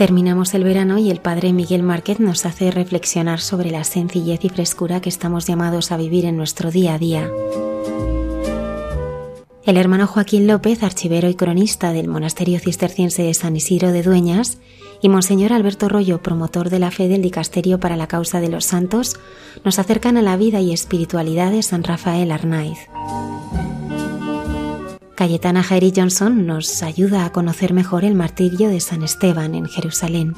Terminamos el verano y el padre Miguel Márquez nos hace reflexionar sobre la sencillez y frescura que estamos llamados a vivir en nuestro día a día. El hermano Joaquín López, archivero y cronista del monasterio cisterciense de San Isidro de Dueñas, y Monseñor Alberto Rollo, promotor de la fe del Dicasterio para la Causa de los Santos, nos acercan a la vida y espiritualidad de San Rafael Arnaiz. Cayetana Jairi Johnson nos ayuda a conocer mejor el martirio de San Esteban en Jerusalén.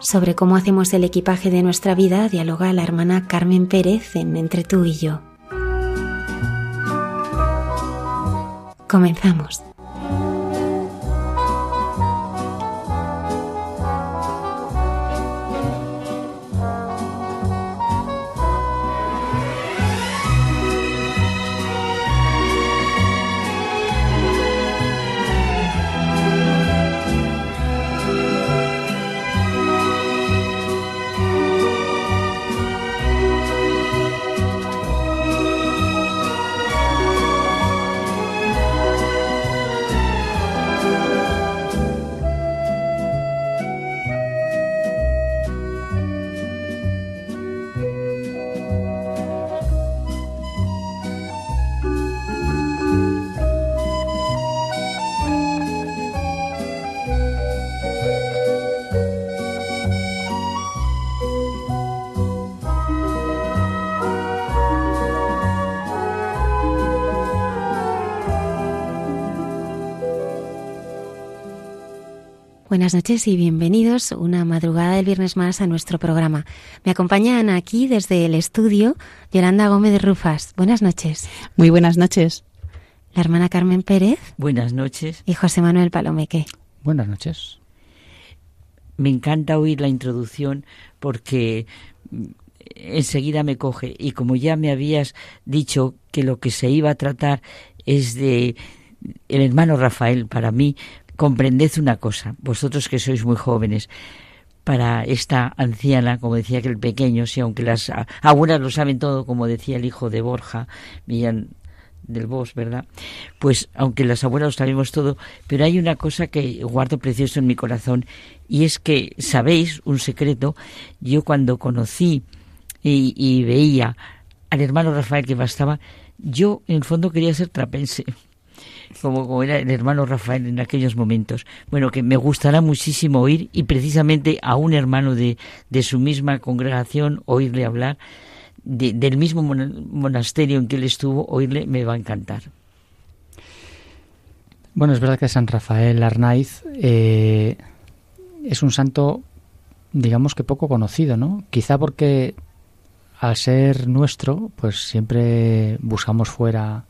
Sobre cómo hacemos el equipaje de nuestra vida dialoga la hermana Carmen Pérez en Entre tú y yo. Comenzamos. Buenas noches y bienvenidos una madrugada del viernes más a nuestro programa. Me acompañan aquí desde el estudio Yolanda Gómez de Rufas. Buenas noches. Muy buenas noches. La hermana Carmen Pérez. Buenas noches. Y José Manuel Palomeque. Buenas noches. Me encanta oír la introducción porque enseguida me coge y como ya me habías dicho que lo que se iba a tratar es de el hermano Rafael para mí comprended una cosa, vosotros que sois muy jóvenes, para esta anciana, como decía que el pequeño, si aunque las abuelas lo saben todo, como decía el hijo de Borja, Millán del Bos, ¿verdad? Pues aunque las abuelas lo sabemos todo, pero hay una cosa que guardo precioso en mi corazón y es que, ¿sabéis un secreto? Yo cuando conocí y, y veía al hermano Rafael que bastaba, yo en el fondo quería ser trapense como, era el hermano Rafael en aquellos momentos. Bueno, que me gustará muchísimo oír y precisamente a un hermano de, de su misma congregación oírle hablar, del mismo monasterio en que él estuvo, oírle me va a encantar. Bueno, es verdad que San Rafael Arnaiz eh, es un santo, digamos que poco conocido, ¿no? Quizá porque al ser nuestro, pues siempre buscamos fuera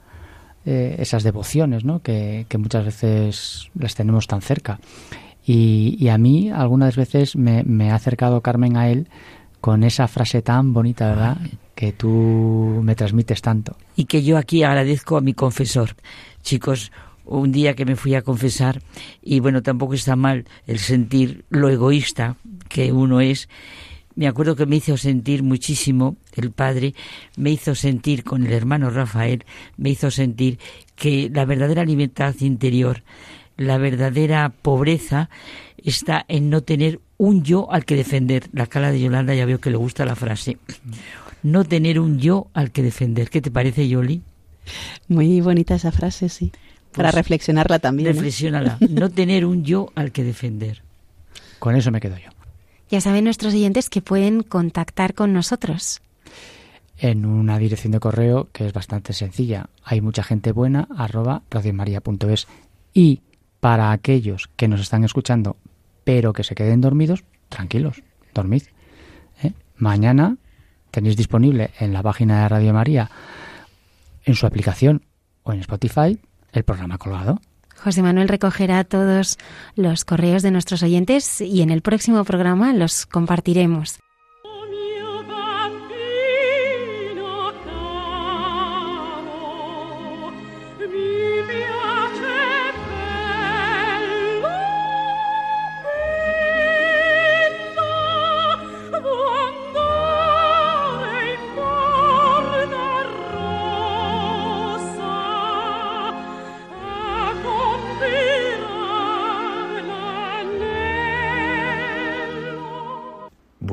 eh, esas devociones, ¿no? Que, muchas veces las tenemos tan cerca. Y, a mí algunas veces me, ha acercado Carmen a él con esa frase tan bonita, ¿verdad? Que tú me transmites tanto. Y que yo aquí agradezco a mi confesor. Chicos, un día que me fui a confesar, y bueno, tampoco está mal el sentir lo egoísta que uno es, me acuerdo que me hizo sentir muchísimo, el padre me hizo sentir con el hermano Rafael, me hizo sentir que la verdadera libertad interior, la verdadera pobreza está en no tener un yo al que defender. La cara de Yolanda ya veo que le gusta la frase. No tener un yo al que defender. ¿Qué te parece, Yoli? Muy bonita esa frase, sí. Para pues reflexionarla también. Reflexionala. no tener un yo al que defender. Con eso me quedo yo. Ya saben nuestros oyentes que pueden contactar con nosotros. En una dirección de correo que es bastante sencilla. Hay mucha gente buena arroba radiomaria.es. Y para aquellos que nos están escuchando pero que se queden dormidos, tranquilos, dormid. ¿eh? Mañana tenéis disponible en la página de Radio María, en su aplicación o en Spotify, el programa colgado. José Manuel recogerá todos los correos de nuestros oyentes y en el próximo programa los compartiremos.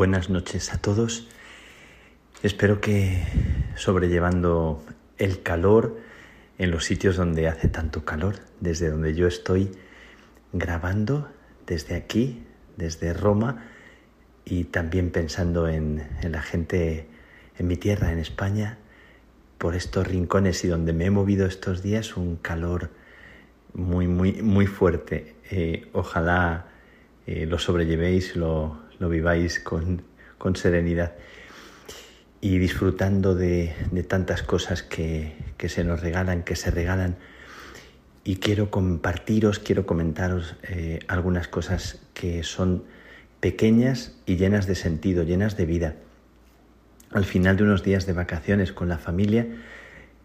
Buenas noches a todos. Espero que sobrellevando el calor en los sitios donde hace tanto calor, desde donde yo estoy grabando, desde aquí, desde Roma, y también pensando en, la gente en mi tierra, en España, por estos rincones y donde me he movido estos días, un calor muy, muy, muy fuerte. Eh, ojalá eh, lo sobrellevéis, lo, lo viváis con, con, serenidad y disfrutando de, de tantas cosas que, que, se nos regalan, que se regalan. Y quiero compartiros, quiero comentaros eh, algunas cosas que son pequeñas y llenas de sentido, llenas de vida. Al final de unos días de vacaciones con la familia,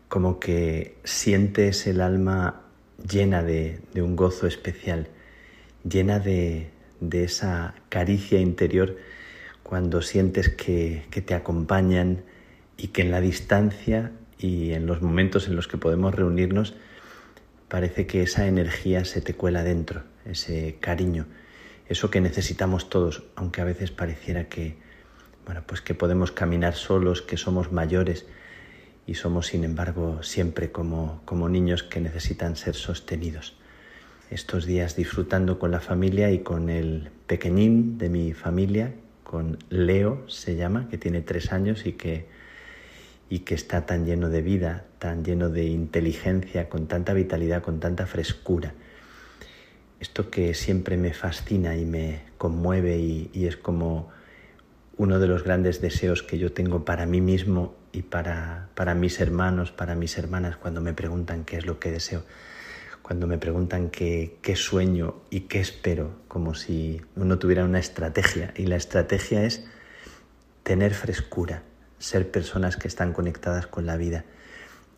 como que sientes el alma llena de, de un gozo especial, llena de, de esa caricia interior cuando sientes que, te acompañan y que en la distancia y en los momentos en los que podemos reunirnos parece que esa energía se te cuela dentro, ese cariño, eso que necesitamos todos, aunque a veces pareciera que bueno, pues que podemos caminar solos, que somos mayores y somos sin embargo siempre como, como niños que necesitan ser sostenidos estos días disfrutando con la familia y con el pequeñín de mi familia, con Leo se llama, que tiene tres años y que, y que está tan lleno de vida, tan lleno de inteligencia, con tanta vitalidad, con tanta frescura. Esto que siempre me fascina y me conmueve y, es como uno de los grandes deseos que yo tengo para mí mismo y para, para mis hermanos, para mis hermanas, cuando me preguntan qué es lo que deseo cuando me preguntan qué, sueño y qué espero, como si uno tuviera una estrategia. Y la estrategia es tener frescura, ser personas que están conectadas con la vida,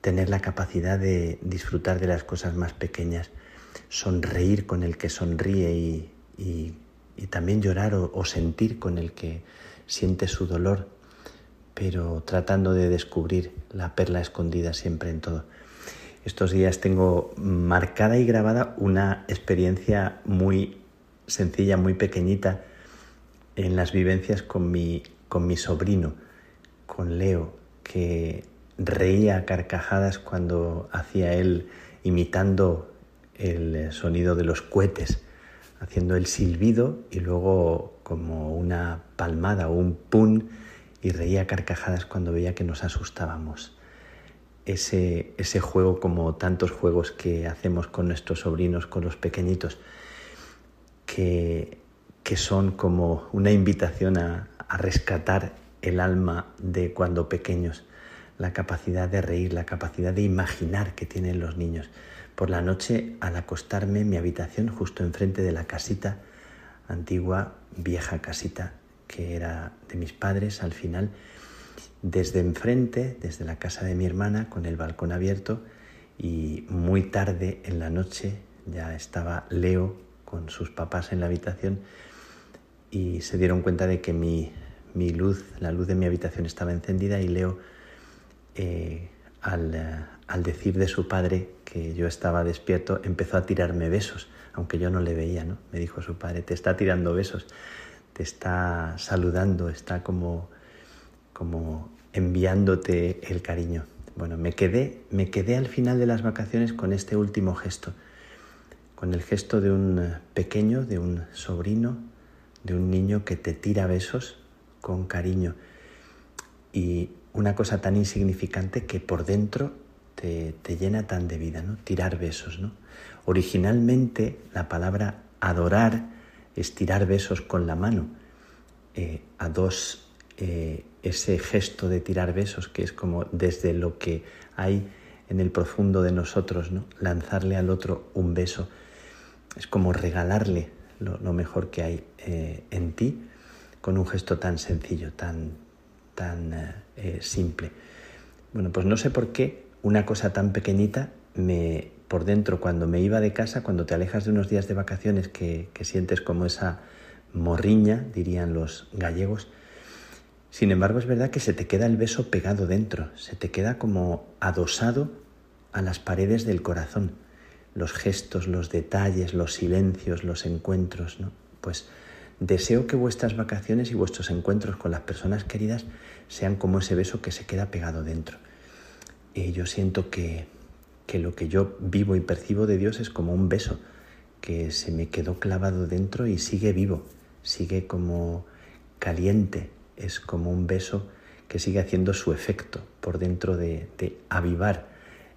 tener la capacidad de disfrutar de las cosas más pequeñas, sonreír con el que sonríe y, también llorar o sentir con el que siente su dolor, pero tratando de descubrir la perla escondida siempre en todo. Estos días tengo marcada y grabada una experiencia muy sencilla, muy pequeñita en las vivencias con mi, con mi sobrino, con Leo, que reía a carcajadas cuando hacía él imitando el sonido de los cohetes, haciendo el silbido y luego como una palmada o un pun y reía carcajadas cuando veía que nos asustábamos ese, ese juego como tantos juegos que hacemos con nuestros sobrinos, con los pequeñitos, que, que son como una invitación a, a rescatar el alma de cuando pequeños, la capacidad de reír, la capacidad de imaginar que tienen los niños. Por la noche, al acostarme en mi habitación, justo enfrente de la casita, antigua, vieja casita que era de mis padres al final, desde enfrente, desde la casa de mi hermana, con el balcón abierto, y muy tarde en la noche ya estaba Leo con sus papás en la habitación y se dieron cuenta de que mi, luz, la luz de mi habitación estaba encendida y Leo, eh, al, al decir de su padre que yo estaba despierto, empezó a tirarme besos, aunque yo no le veía, ¿no? Me dijo su padre, te está tirando besos, te está saludando, está como como enviándote el cariño. Bueno, me quedé, me quedé al final de las vacaciones con este último gesto, con el gesto de un pequeño, de un sobrino, de un niño que te tira besos con cariño y una cosa tan insignificante que por dentro te, llena tan de vida, ¿no? Tirar besos, ¿no? Originalmente la palabra adorar es tirar besos con la mano eh, a dos eh, ese gesto de tirar besos, que es como desde lo que hay en el profundo de nosotros, ¿no? lanzarle al otro un beso, es como regalarle lo, mejor que hay eh, en ti con un gesto tan sencillo, tan, tan eh, simple. Bueno, pues no sé por qué una cosa tan pequeñita me por dentro cuando me iba de casa, cuando te alejas de unos días de vacaciones que, que sientes como esa morriña, dirían los gallegos, sin embargo, es verdad que se te queda el beso pegado dentro, se te queda como adosado a las paredes del corazón. Los gestos, los detalles, los silencios, los encuentros, ¿no? Pues deseo que vuestras vacaciones y vuestros encuentros con las personas queridas sean como ese beso que se queda pegado dentro. Y yo siento que, que lo que yo vivo y percibo de Dios es como un beso que se me quedó clavado dentro y sigue vivo, sigue como caliente, es como un beso que sigue haciendo su efecto por dentro de, avivar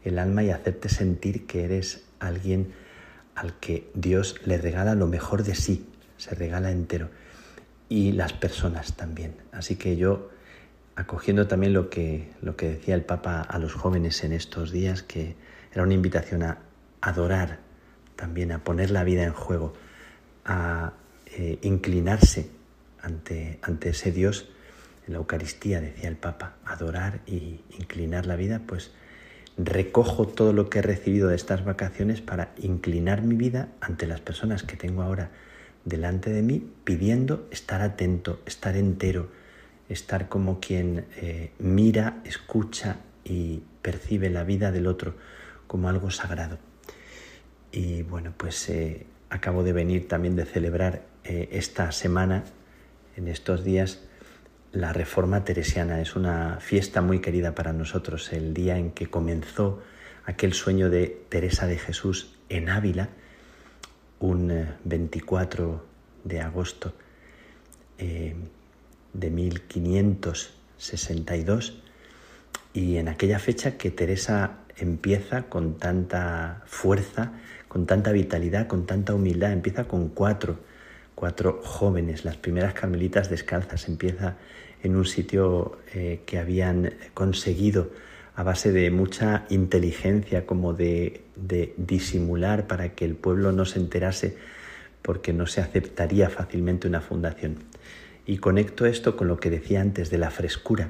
el alma y hacerte sentir que eres alguien al que Dios le regala lo mejor de sí, se regala entero, y las personas también. Así que yo acogiendo también lo que, lo que decía el Papa a los jóvenes en estos días, que era una invitación a adorar también, a poner la vida en juego, a eh, inclinarse ante, ante ese Dios en la Eucaristía, decía el Papa, adorar y inclinar la vida, pues recojo todo lo que he recibido de estas vacaciones para inclinar mi vida ante las personas que tengo ahora delante de mí, pidiendo estar atento, estar entero, estar como quien eh, mira, escucha y percibe la vida del otro como algo sagrado. Y bueno, pues eh, acabo de venir también de celebrar eh, esta semana, en estos días, la Reforma Teresiana. Es una fiesta muy querida para nosotros, el día en que comenzó aquel sueño de Teresa de Jesús en Ávila, un 24 de agosto de 1562 y en aquella fecha que Teresa empieza con tanta fuerza, con tanta vitalidad, con tanta humildad, empieza con cuatro, cuatro jóvenes, las primeras carmelitas descalzas, empieza en un sitio eh, que habían conseguido a base de mucha inteligencia, como de, disimular para que el pueblo no se enterase, porque no se aceptaría fácilmente una fundación. Y conecto esto con lo que decía antes de la frescura,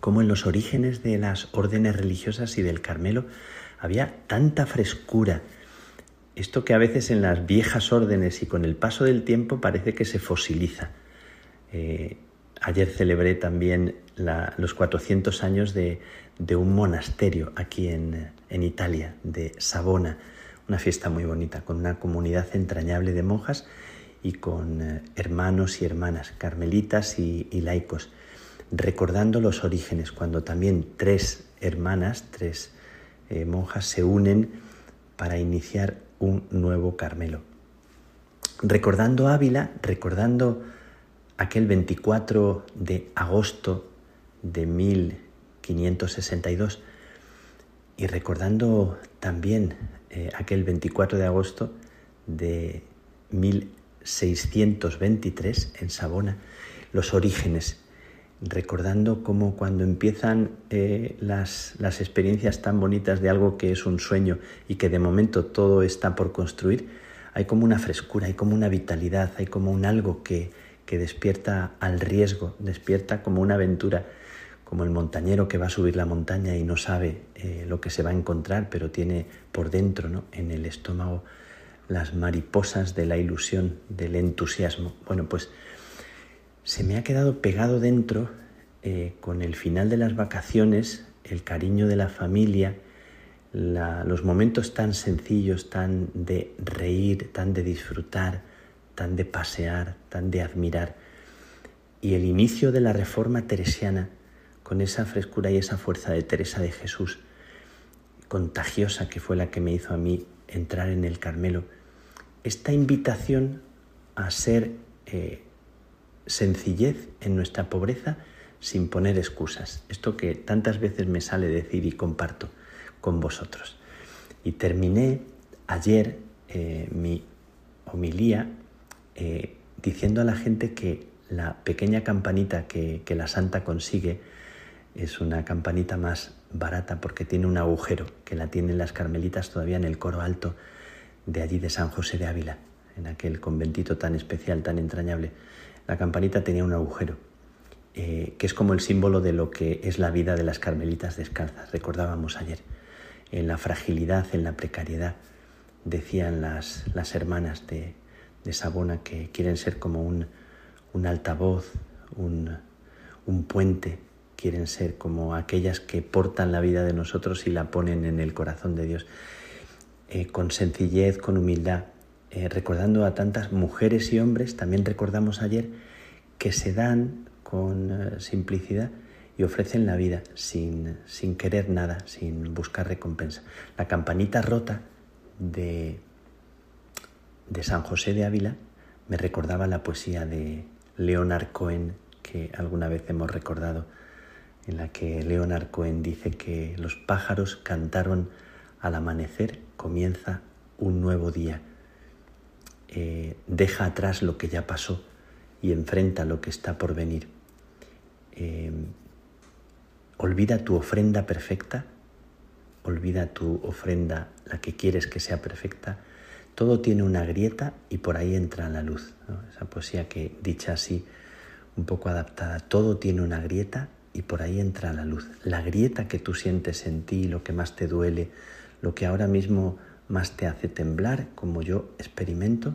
como en los orígenes de las órdenes religiosas y del Carmelo había tanta frescura. Esto que a veces en las viejas órdenes y con el paso del tiempo parece que se fosiliza. Eh, ayer celebré también los 400 años de, un monasterio aquí en, Italia, de Savona, una fiesta muy bonita, con una comunidad entrañable de monjas y con eh, hermanos y hermanas, carmelitas y, laicos, recordando los orígenes, cuando también tres hermanas, tres eh, monjas se unen para iniciar un nuevo Carmelo. Recordando Ávila, recordando aquel 24 de agosto de 1562 y recordando también eh, aquel 24 de agosto de 1562 623 en Sabona, los orígenes, recordando cómo cuando empiezan eh, las, las experiencias tan bonitas de algo que es un sueño y que de momento todo está por construir, hay como una frescura, hay como una vitalidad, hay como un algo que, que despierta al riesgo, despierta como una aventura, como el montañero que va a subir la montaña y no sabe eh, lo que se va a encontrar, pero tiene por dentro, ¿no? en el estómago, las mariposas de la ilusión, del entusiasmo. Bueno, pues se me ha quedado pegado dentro eh, con el final de las vacaciones, el cariño de la familia, los momentos tan sencillos, tan de reír, tan de disfrutar, tan de pasear, tan de admirar, y el inicio de la reforma teresiana con esa frescura y esa fuerza de Teresa de Jesús, contagiosa que fue la que me hizo a mí entrar en el Carmelo, esta invitación a ser eh, sencillez en nuestra pobreza sin poner excusas. Esto que tantas veces me sale decir y comparto con vosotros. Y terminé ayer eh, mi homilía eh, diciendo a la gente que la pequeña campanita que, la santa consigue es una campanita más barata porque tiene un agujero que la tienen las carmelitas todavía en el coro alto de allí de San José de Ávila, en aquel conventito tan especial, tan entrañable. La campanita tenía un agujero, eh, que es como el símbolo de lo que es la vida de las carmelitas descalzas, recordábamos ayer. En la fragilidad, en la precariedad, decían las, las hermanas de, de, Sabona que quieren ser como un, un altavoz, un, un puente, quieren ser como aquellas que portan la vida de nosotros y la ponen en el corazón de Dios. Eh, con sencillez, con humildad, eh, recordando a tantas mujeres y hombres, también recordamos ayer, que se dan con eh, simplicidad y ofrecen la vida sin, sin querer nada, sin buscar recompensa. La campanita rota de, de San José de Ávila me recordaba la poesía de Leonard Cohen que alguna vez hemos recordado, en la que Leonard Cohen dice que los pájaros cantaron al amanecer, comienza un nuevo día. Eh, deja atrás lo que ya pasó y enfrenta lo que está por venir. Eh, olvida tu ofrenda perfecta, olvida tu ofrenda, la que quieres que sea perfecta. Todo tiene una grieta y por ahí entra la luz. Esa poesía que, dicha así, un poco adaptada, todo tiene una grieta y por ahí entra la luz. La grieta que tú sientes en ti, lo que más te duele, lo que ahora mismo más te hace temblar, como yo experimento,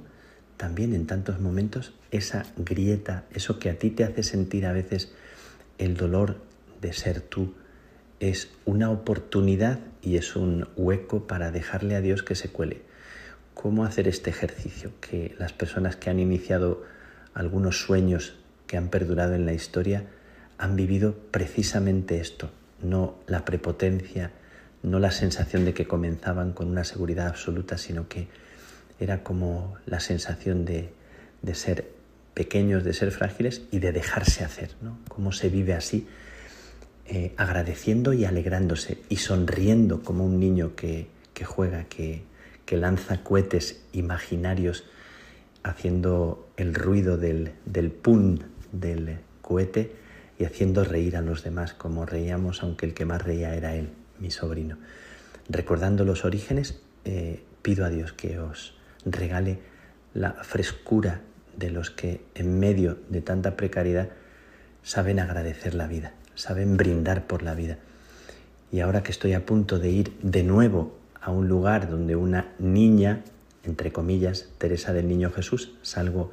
también en tantos momentos, esa grieta, eso que a ti te hace sentir a veces el dolor de ser tú, es una oportunidad y es un hueco para dejarle a Dios que se cuele. ¿Cómo hacer este ejercicio? Que las personas que han iniciado algunos sueños que han perdurado en la historia han vivido precisamente esto, no la prepotencia, no la sensación de que comenzaban con una seguridad absoluta, sino que era como la sensación de, ser pequeños, de ser frágiles y de dejarse hacer, ¿no? Cómo se vive así, eh, agradeciendo y alegrándose y sonriendo como un niño que, juega, que, lanza cohetes imaginarios haciendo el ruido del, del pun del cohete y haciendo reír a los demás como reíamos, aunque el que más reía era él, mi sobrino. Recordando los orígenes, eh, pido a Dios que os regale la frescura de los que en medio de tanta precariedad saben agradecer la vida, saben brindar por la vida. Y ahora que estoy a punto de ir de nuevo a un lugar donde una niña, entre comillas, Teresa del Niño Jesús, salgo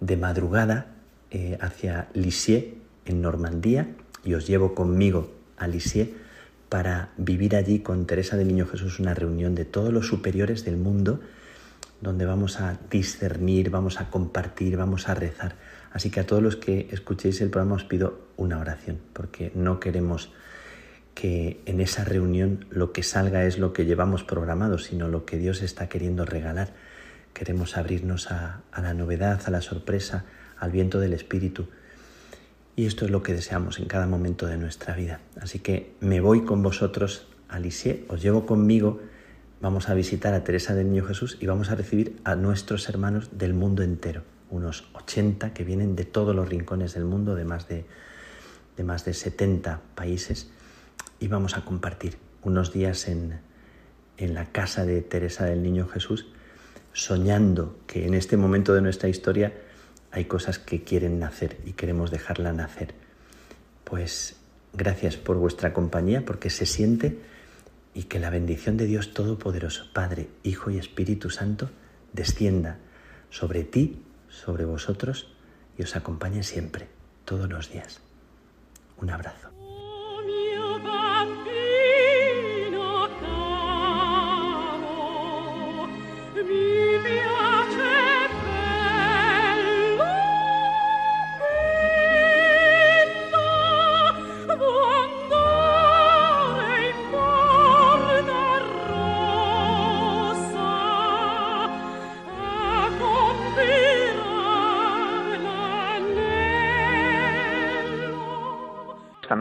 de madrugada eh, hacia Lisieux, en Normandía, y os llevo conmigo a Lisieux para vivir allí con Teresa del Niño Jesús una reunión de todos los superiores del mundo donde vamos a discernir, vamos a compartir, vamos a rezar. Así que a todos los que escuchéis el programa os pido una oración, porque no queremos que en esa reunión lo que salga es lo que llevamos programado, sino lo que Dios está queriendo regalar. Queremos abrirnos a, la novedad, a la sorpresa, al viento del Espíritu. Y esto es lo que deseamos en cada momento de nuestra vida. Así que me voy con vosotros a Lisieux, os llevo conmigo vamos a visitar a Teresa del Niño Jesús y vamos a recibir a nuestros hermanos del mundo entero, unos 80 que vienen de todos los rincones del mundo, de más de, de más de 70 países, y vamos a compartir unos días en, en la casa de Teresa del Niño Jesús, soñando que en este momento de nuestra historia hay cosas que quieren nacer y queremos dejarla nacer. Pues gracias por vuestra compañía, porque se siente y que la bendición de Dios Todopoderoso, Padre, Hijo y Espíritu Santo, descienda sobre ti, sobre vosotros y os acompañe siempre, todos los días. Un abrazo. bambino caro, mi viaggio.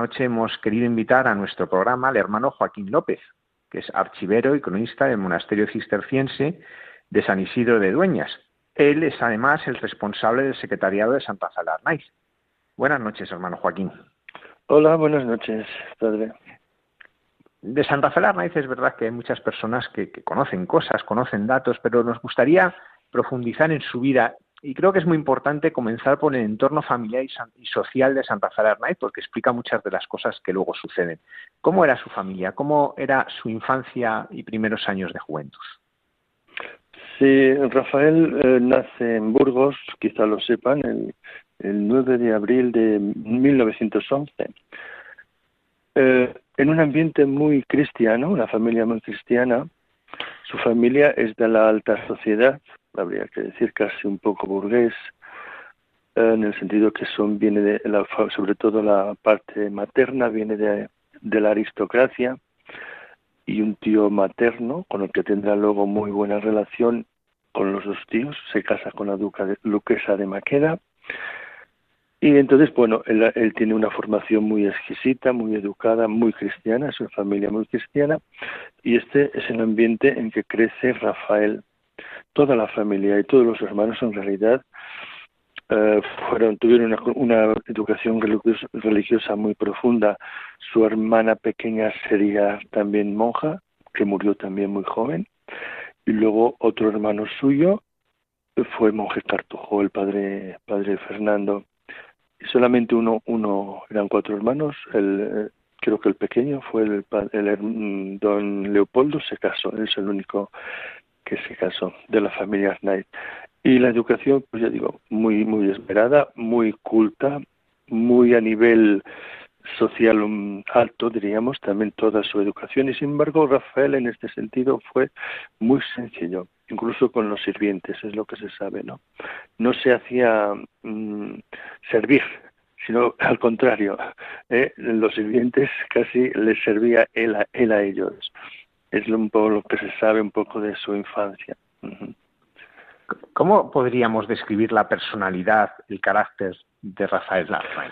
Noche hemos querido invitar a nuestro programa al hermano Joaquín López, que es archivero y cronista del monasterio cisterciense de San Isidro de Dueñas. Él es además el responsable del secretariado de Santa Fe Buenas noches, hermano Joaquín. Hola, buenas noches, padre. De Santa Fe es verdad que hay muchas personas que conocen cosas, conocen datos, pero nos gustaría profundizar en su vida y creo que es muy importante comenzar por el entorno familiar y, social de Santa Fe de porque explica muchas de las cosas que luego suceden. ¿Cómo era su familia? ¿Cómo era su infancia y primeros años de juventud? Sí, Rafael eh, nace en Burgos, quizá lo sepan, el, 9 de abril de 1911. Eh, en un ambiente muy cristiano, una familia muy cristiana. Su familia es de la alta sociedad, habría que decir casi un poco burgués, en el sentido que son viene de la, sobre todo la parte materna viene de, de la aristocracia y un tío materno con el que tendrá luego muy buena relación con los dos tíos, se casa con la duca de, duquesa de Maqueda y entonces, bueno, él, él, tiene una formación muy exquisita, muy educada, muy cristiana, es una familia muy cristiana, y este es el ambiente en que crece Rafael. Toda la familia y todos los hermanos en realidad eh, fueron tuvieron una, una, educación religiosa muy profunda. Su hermana pequeña sería también monja, que murió también muy joven, y luego otro hermano suyo fue monje cartujo, el padre padre Fernando. Y solamente uno uno eran cuatro hermanos. El, creo que el pequeño fue el, el, don Leopoldo se casó, es el único que se casó de la familia Knight. Y la educación, pues ya digo, muy, muy esperada, muy culta, muy a nivel social um, alto, diríamos, también toda su educación. Y sin embargo, Rafael en este sentido fue muy sencillo, incluso con los sirvientes, es lo que se sabe, ¿no? No se hacía mm, servir, sino al contrario, ¿eh? los sirvientes casi les servía él a, él a ellos. Es un poco lo que se sabe un poco de su infancia. ¿Cómo podríamos describir la personalidad, el carácter de Rafael Larraín?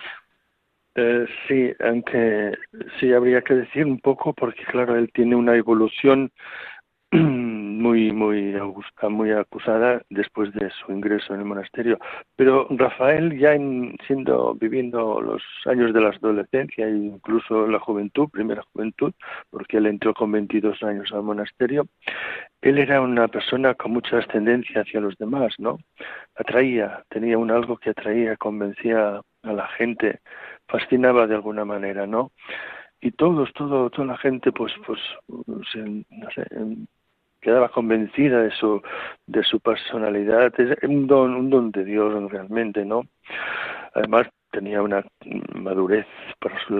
Eh, sí, aunque sí habría que decir un poco porque claro, él tiene una evolución muy muy muy acusada después de su ingreso en el monasterio. Pero Rafael ya en, siendo viviendo los años de la adolescencia e incluso la juventud primera juventud porque él entró con 22 años al monasterio él era una persona con mucha ascendencia hacia los demás no atraía tenía un algo que atraía convencía a la gente fascinaba de alguna manera no y todos, todo, toda la gente, pues, pues, no sé, quedaba convencida de su de su personalidad. Es un don un don de Dios realmente no además tenía una madurez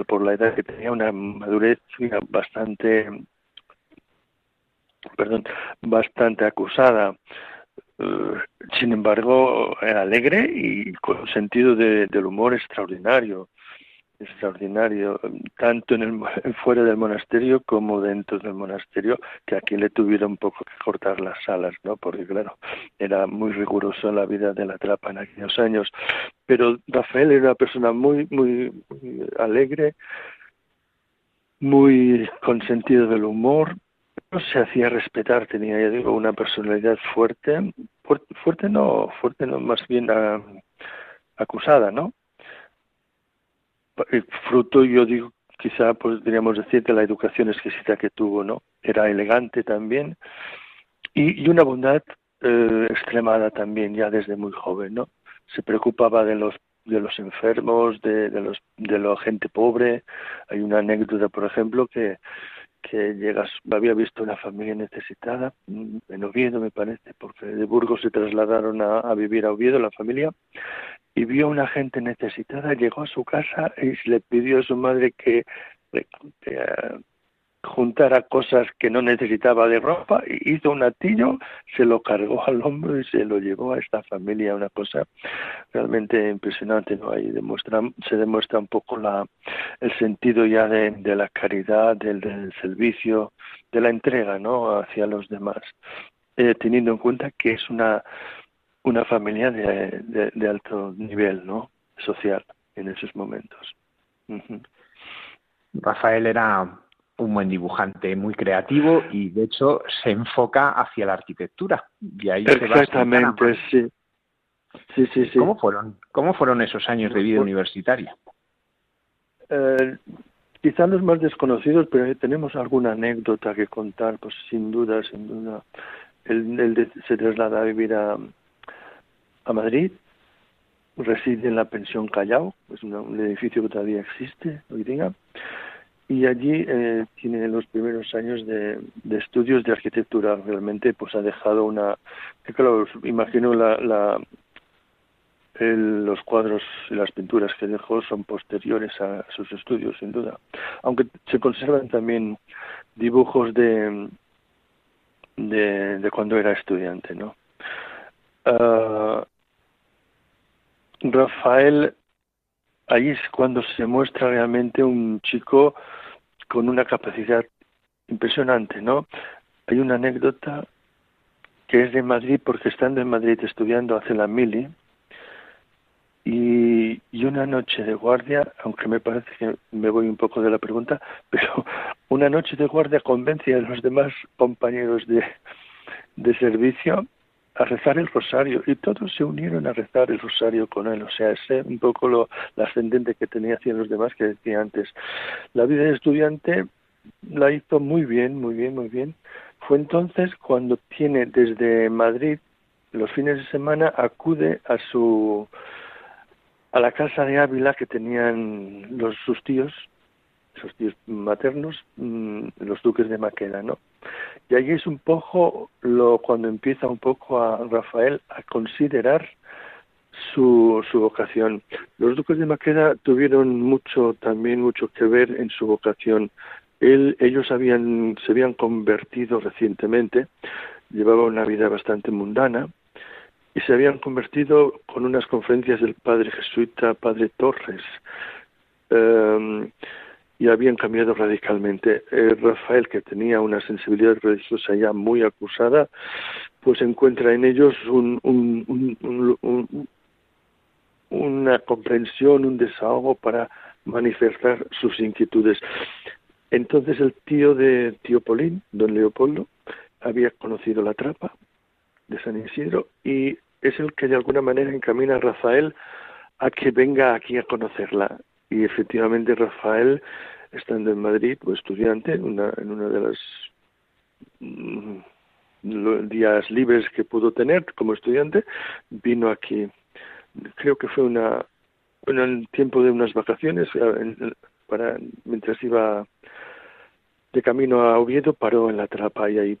por, la edad que tenía una madurez bastante perdón bastante acusada. Eh, sin embargo era alegre y con sentido de, del humor extraordinario extraordinario, tanto en el, fuera del monasterio como dentro del monasterio, que aquí le tuvieron un poco que cortar las alas, ¿no? Porque claro, era muy riguroso la vida de la trapa en aquellos años. Pero Rafael era una persona muy, muy, alegre, muy con sentido del humor, se hacía respetar, tenía, ya digo, una personalidad fuerte, fuerte, no, fuerte no, más bien ah, acusada, ¿no? Fruto, yo digo, quizá podríamos decir de la educación exquisita que tuvo, ¿no? Era elegante también y, una bondad eh, extremada también ya desde muy joven, ¿no? Se preocupaba de los de los enfermos, de, de los de la gente pobre. Hay una anécdota, por ejemplo, que que llegas, había visto una familia necesitada en Oviedo, me parece, porque de Burgos se trasladaron a, a vivir a Oviedo la familia y vio a una gente necesitada, llegó a su casa y le pidió a su madre que, eh, juntara cosas que no necesitaba de ropa, hizo un atillo, se lo cargó al hombro y se lo llevó a esta familia, una cosa realmente impresionante, ¿no? Ahí se demuestra un poco la, el sentido ya de, de la caridad, del, del, servicio, de la entrega, ¿no? Hacia los demás, eh, teniendo en cuenta que es una una familia de, de, alto nivel no social en esos momentos. Rafael era un buen dibujante muy creativo y de hecho se enfoca hacia la arquitectura. Y ahí exactamente sí. Sí sí sí. Cómo fueron cómo fueron esos años de vida universitaria eh, quizá los más desconocidos pero tenemos alguna anécdota que contar pues sin duda sin duda. Él, él se traslada a vivir a, a Madrid, reside en la pensión Callao, es un edificio que todavía existe hoy día, y allí eh, tiene los primeros años de, estudios de arquitectura. Realmente, pues ha dejado una, claro, imagino la, la los cuadros y las pinturas que dejó son posteriores a sus estudios, sin duda. Aunque se conservan también dibujos de, de, de cuando era estudiante, ¿no? ah, Rafael, ahí es cuando se muestra realmente un chico con una capacidad impresionante, ¿no? Hay una anécdota que es de Madrid, porque estando en Madrid estudiando hace la mili, y, una noche de guardia, aunque me parece que me voy un poco de la pregunta, pero una noche de guardia convence a los demás compañeros de, de servicio a rezar el rosario y todos se unieron a rezar el rosario con él. O sea, ese un poco lo ascendente que tenía hacia los demás que decía antes. La vida de estudiante la hizo muy bien, muy bien, muy bien. Fue entonces cuando tiene desde Madrid los fines de semana acude a su a la casa de Ávila que tenían los sus tíos, sus tíos maternos, mm, los duques de Maqueda, ¿no? Y ahí es un poco lo cuando empieza un poco a Rafael a considerar su, su vocación. Los duques de Maqueda tuvieron mucho también mucho que ver en su vocación. Él, ellos habían se habían convertido recientemente, llevaban una vida bastante mundana y se habían convertido con unas conferencias del padre jesuita, padre Torres. Eh, y habían cambiado radicalmente. Eh, Rafael, que tenía una sensibilidad religiosa ya muy acusada, pues encuentra en ellos un, una comprensión, un desahogo para manifestar sus inquietudes. Entonces el tío de tío Polín, don Leopoldo, había conocido la trapa de San Isidro y es el que de alguna manera encamina a Rafael a que venga aquí a conocerla y efectivamente Rafael, estando en Madrid, o estudiante, en una, en una de las mm, días libres que pudo tener como estudiante, vino aquí. Creo que fue una, en el tiempo de unas vacaciones, para, mientras iba de camino a Oviedo, paró en la trapa y ahí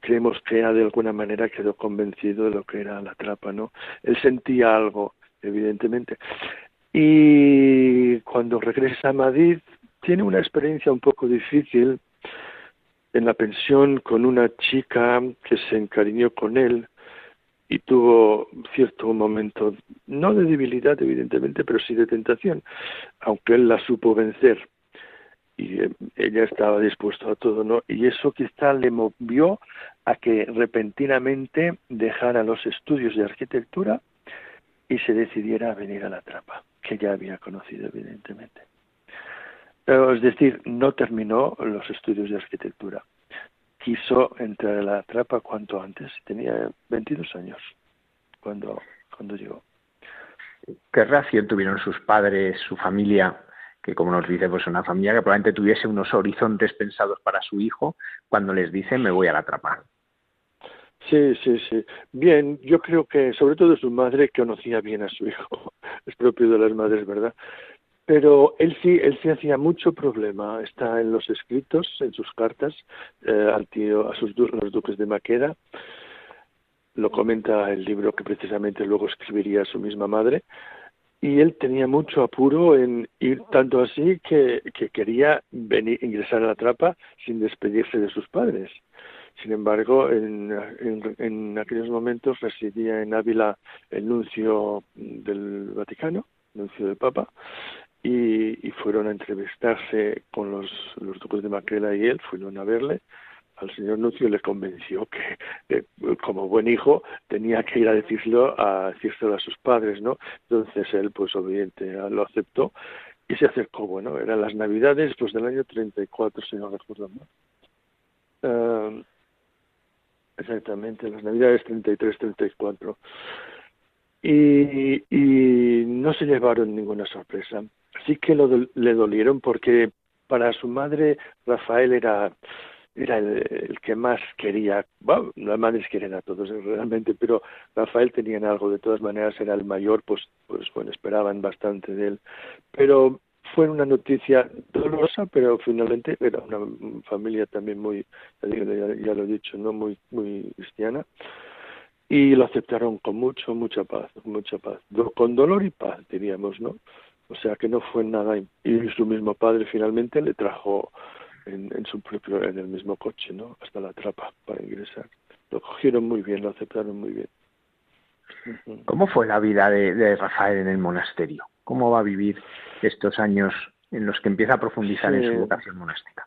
creemos que de alguna manera quedó convencido de lo que era la trapa, ¿no? Él sentía algo, evidentemente. Y cuando regresa a Madrid, tiene una experiencia un poco difícil en la pensión con una chica que se encariñó con él y tuvo cierto momento, no de debilidad evidentemente, pero sí de tentación, aunque él la supo vencer y eh, ella estaba dispuesta a todo, ¿no? Y eso quizá le movió a que repentinamente dejara los estudios de arquitectura y se decidiera a venir a la trapa que ya había conocido, evidentemente. Es decir, no terminó los estudios de arquitectura. Quiso entrar a la trapa cuanto antes. Tenía 22 años cuando, cuando llegó. ¿Qué reacción tuvieron sus padres, su familia, que como nos dice, pues una familia que probablemente tuviese unos horizontes pensados para su hijo, cuando les dice me voy a la trapa? Sí, sí, sí. Bien, yo creo que sobre todo su madre conocía bien a su hijo, es propio de las madres, ¿verdad? Pero él sí, él sí hacía mucho problema. Está en los escritos, en sus cartas eh, al tío, a sus los duques de Maqueda. Lo comenta el libro que precisamente luego escribiría su misma madre. Y él tenía mucho apuro en ir tanto así que, que quería venir, ingresar a la trapa sin despedirse de sus padres. Sin embargo, en, en, aquellos momentos residía en Ávila el nuncio del Vaticano, el nuncio del Papa, y, y, fueron a entrevistarse con los, los duques de Maqueda y él, fueron a verle. Al señor nuncio le convenció que, como buen hijo, tenía que ir a decirlo a decírselo a sus padres, ¿no? Entonces él, pues obviamente, lo aceptó y se acercó. Bueno, eran las Navidades, pues del año 34, si no recuerdo mal. Uh, Exactamente, las Navidades 33-34. Y, y no se llevaron ninguna sorpresa. Sí que lo, le dolieron porque para su madre Rafael era era el, que más quería, las madres quieren a todos realmente, pero Rafael tenía algo, de todas maneras era el mayor, pues, pues bueno, esperaban bastante de él. Pero fue una noticia dolorosa, pero finalmente era una familia también muy, ya, lo he dicho, no muy, muy cristiana, y lo aceptaron con mucho, mucha paz, mucha paz, con dolor y paz, diríamos, ¿no? O sea que no fue nada, y su mismo padre finalmente le trajo en, en su propio, en el mismo coche, ¿no? Hasta la trapa para ingresar. Lo cogieron muy bien, lo aceptaron muy bien. ¿Cómo fue la vida de, Rafael en el monasterio? ¿Cómo va a vivir estos años en los que empieza a profundizar en su vocación monástica?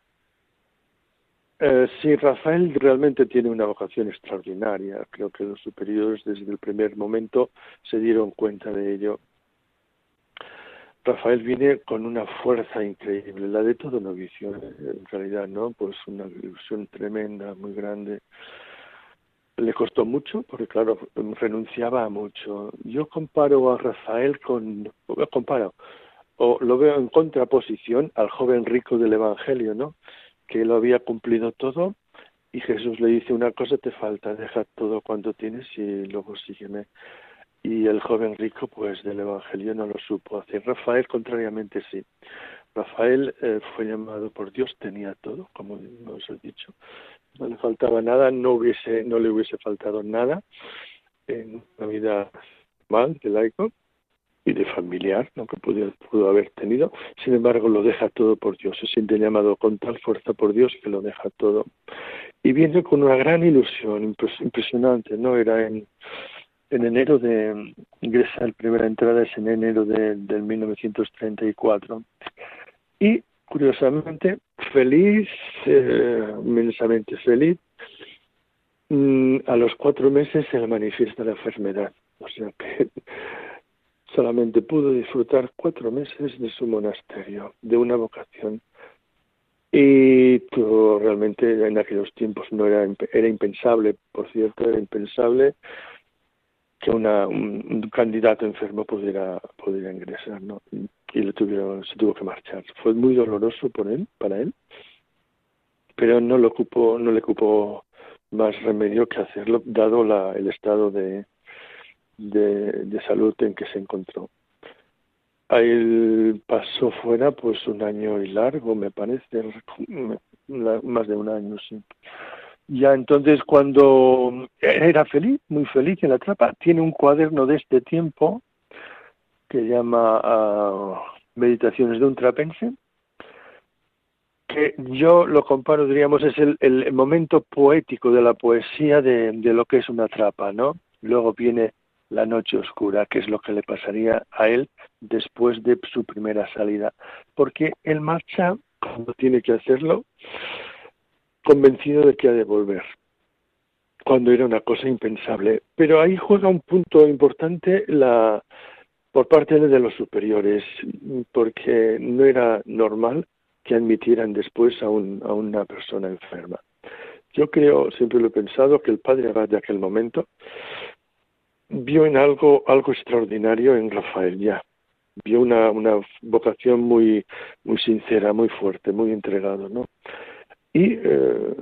Eh, sí, Rafael realmente tiene una vocación extraordinaria. Creo que los superiores desde el primer momento se dieron cuenta de ello. Rafael viene con una fuerza increíble, la de todo novicio, en realidad, ¿no? Pues una ilusión tremenda, muy grande. Le costó mucho, porque claro, renunciaba a mucho. Yo comparo a Rafael con, comparo, o lo veo en contraposición al joven rico del Evangelio, ¿no? Que lo había cumplido todo y Jesús le dice una cosa te falta, deja todo cuanto tienes y luego sígueme y el joven rico pues del Evangelio no lo supo hacer. Rafael contrariamente sí. Rafael eh, fue llamado por Dios, tenía todo, como os he dicho. No le faltaba nada, no hubiese, no le hubiese faltado nada en la vida mal de laico y de familiar, ¿no? que pudo, pudo haber tenido. Sin embargo, lo deja todo por Dios. Se siente llamado con tal fuerza por Dios que lo deja todo. Y viene con una gran ilusión, impresionante, ¿no? Era en, en enero de ingresa la primera entrada es en enero de, del 1934 y curiosamente feliz eh, inmensamente feliz mm, a los cuatro meses se le manifiesta la enfermedad. O sea que solamente pudo disfrutar cuatro meses de su monasterio de una vocación y todo realmente en aquellos tiempos no era era impensable. Por cierto era impensable que una, un, candidato enfermo pudiera, pudiera ingresar, ¿no? Y le tuvieron, se tuvo que marchar. Fue muy doloroso por él, para él, pero no le ocupó, no le ocupó más remedio que hacerlo, dado la, el estado de, de, salud en que se encontró. Ahí pasó fuera pues un año y largo, me parece, más de un año, sí. Ya entonces cuando era feliz, muy feliz en la trapa, tiene un cuaderno de este tiempo que llama ah, Meditaciones de un trapense, que yo lo comparo, diríamos, es el, el momento poético de la poesía de, de, lo que es una trapa, ¿no? Luego viene la noche oscura, que es lo que le pasaría a él después de su primera salida, porque él marcha cuando tiene que hacerlo, convencido de que ha de volver, cuando era una cosa impensable. Pero ahí juega un punto importante la por parte de los superiores, porque no era normal que admitieran después a, un, a una persona enferma. Yo creo, siempre lo he pensado, que el padre Abad de aquel momento vio en algo, algo extraordinario en Rafael ya. Vio una, una vocación muy, muy sincera, muy fuerte, muy entregado, ¿no? Y eh,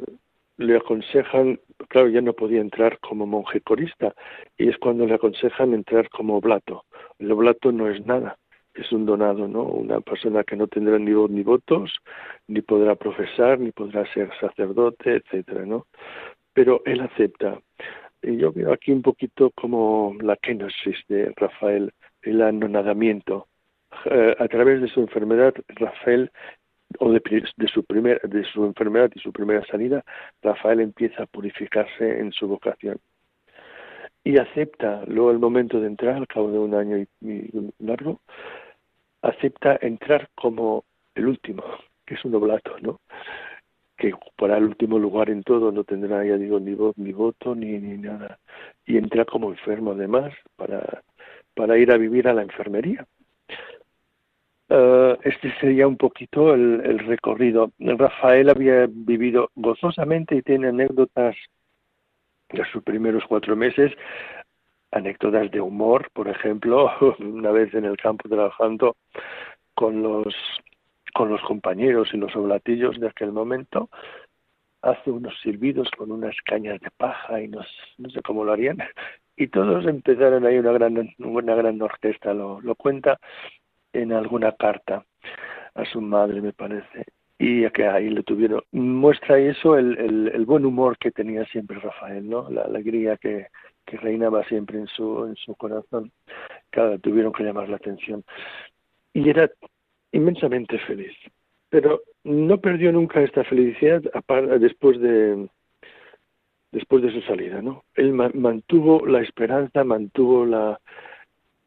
le aconsejan, claro, ya no podía entrar como monje corista, y es cuando le aconsejan entrar como oblato. El oblato no es nada, es un donado, ¿no? Una persona que no tendrá ni voz ni votos, ni podrá profesar, ni podrá ser sacerdote, etcétera, ¿no? Pero él acepta. Y yo veo aquí un poquito como la kenosis de Rafael, el anonadamiento. Eh, a través de su enfermedad, Rafael o de, su primer, de su enfermedad y su primera salida, Rafael empieza a purificarse en su vocación. Y acepta, luego el momento de entrar, al cabo de un año y, largo, acepta entrar como el último, que es un oblato, ¿no? que ocupará el último lugar en todo, no tendrá, ya digo, ni ni voto, ni, ni nada. Y entra como enfermo además para, para ir a vivir a la enfermería. Uh, este sería un poquito el, el, recorrido. Rafael había vivido gozosamente y tiene anécdotas de sus primeros cuatro meses, anécdotas de humor, por ejemplo, una vez en el campo trabajando con los con los compañeros y los oblatillos de aquel momento, hace unos silbidos con unas cañas de paja y no, no sé cómo lo harían, y todos empezaron ahí una gran, una gran orquesta, lo, lo cuenta en alguna carta a su madre, me parece, y que ahí le tuvieron. Muestra eso el, el, buen humor que tenía siempre Rafael, ¿no? La alegría que, que reinaba siempre en su, en su corazón. Cada tuvieron que llamar la atención. Y era inmensamente feliz. Pero no perdió nunca esta felicidad después de, después de su salida, ¿no? Él mantuvo la esperanza, mantuvo la,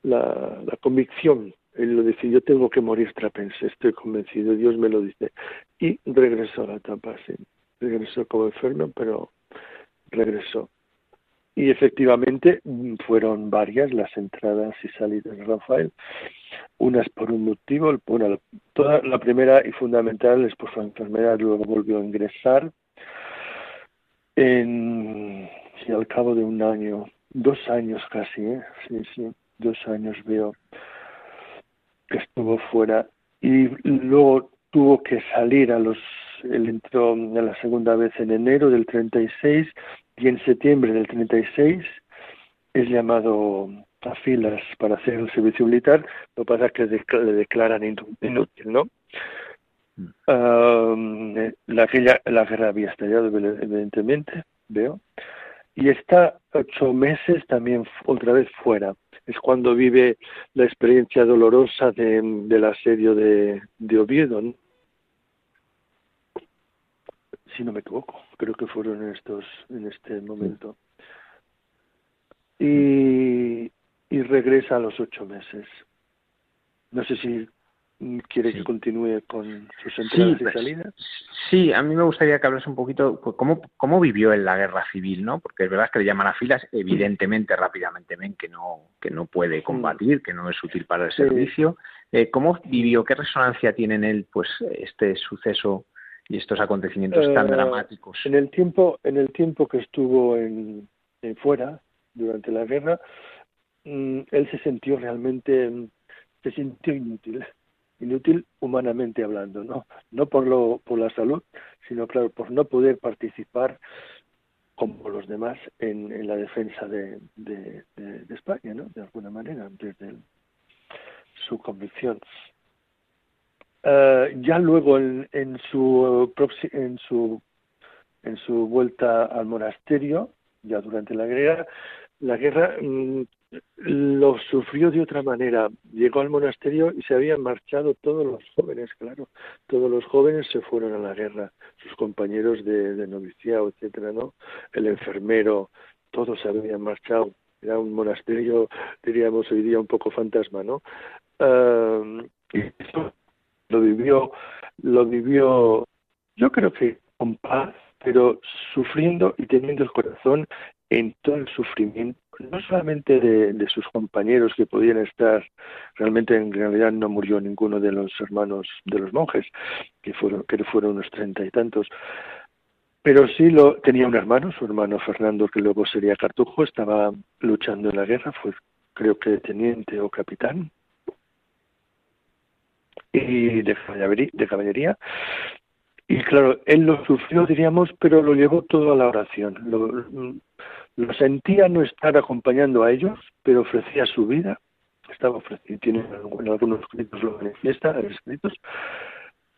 la convicción. Él lo dice, yo tengo que morir trapense, estoy convencido, Dios me lo dice. Y regresó a la etapa, sí. Regresó como enfermo, pero regresó. Y efectivamente mm, fueron varias las entradas y salidas de Rafael, unas por un motivo, bueno, toda la primera y fundamental es por su enfermedad, luego volvió a ingresar en, sí, al cabo de un año, dos años casi, ¿eh? sí, sí, dos años veo que estuvo fuera y luego tuvo que salir a los, él entró a la segunda vez en enero del 36 y en septiembre del 36 es llamado a filas para hacer el servicio militar, lo que pasa es que le declaran inútil, ¿no? Mm. la, la guerra había estallado, evidentemente, veo, y está ocho meses también otra vez fuera. Es cuando vive la experiencia dolorosa de, del asedio de, de Oviedo, ¿no? si no me equivoco, creo que fueron en estos, en este momento. Y, y regresa a los ocho meses. No sé si quiere que continúe con sus entradas y pues, salidas. Sí, a mí me gustaría que hablase un poquito pues, cómo, cómo vivió en la guerra civil, ¿no? Porque es verdad que le llaman a filas, evidentemente rápidamente ven que no que no puede combatir, que no es útil para el servicio. Eh, ¿Cómo vivió? ¿Qué resonancia tiene en él, pues, este suceso y estos acontecimientos tan eh, dramáticos. En el tiempo, en el tiempo que estuvo en, fuera durante la guerra, mm, él se sintió realmente, se sintió inútil, inútil humanamente hablando, no, no por lo, por la salud, sino claro por no poder participar como los demás en, la defensa de, de, España, ¿no? De alguna manera, desde su convicción. Eh, ya luego en, en, su, en, su, en su vuelta al monasterio, ya durante la guerra, la guerra mm, lo sufrió de otra manera. Llegó al monasterio y se habían marchado todos los jóvenes, claro. Todos los jóvenes se fueron a la guerra, sus compañeros de, noviciado, etcétera, ¿no? El enfermero, todos se habían marchado. Era un monasterio, diríamos hoy día, un poco fantasma, ¿no? Uh, y eso lo vivió, lo vivió, yo creo que con paz, pero sufriendo y teniendo el corazón en todo el sufrimiento, no solamente de, sus compañeros que podían estar, realmente en realidad no murió ninguno de los hermanos de los monjes, que fueron, que fueron unos treinta y tantos, pero sí lo tenía un hermano, su hermano Fernando, que luego sería cartujo, estaba luchando en la guerra, fue creo que teniente o capitán, y de caballería. Y claro, él lo sufrió, diríamos, pero lo llevó todo a la oración. Lo, sentía no estar acompañando a ellos, pero ofrecía su vida. Estaba ofreciendo, tiene en algunos escritos lo manifiesta, escritos.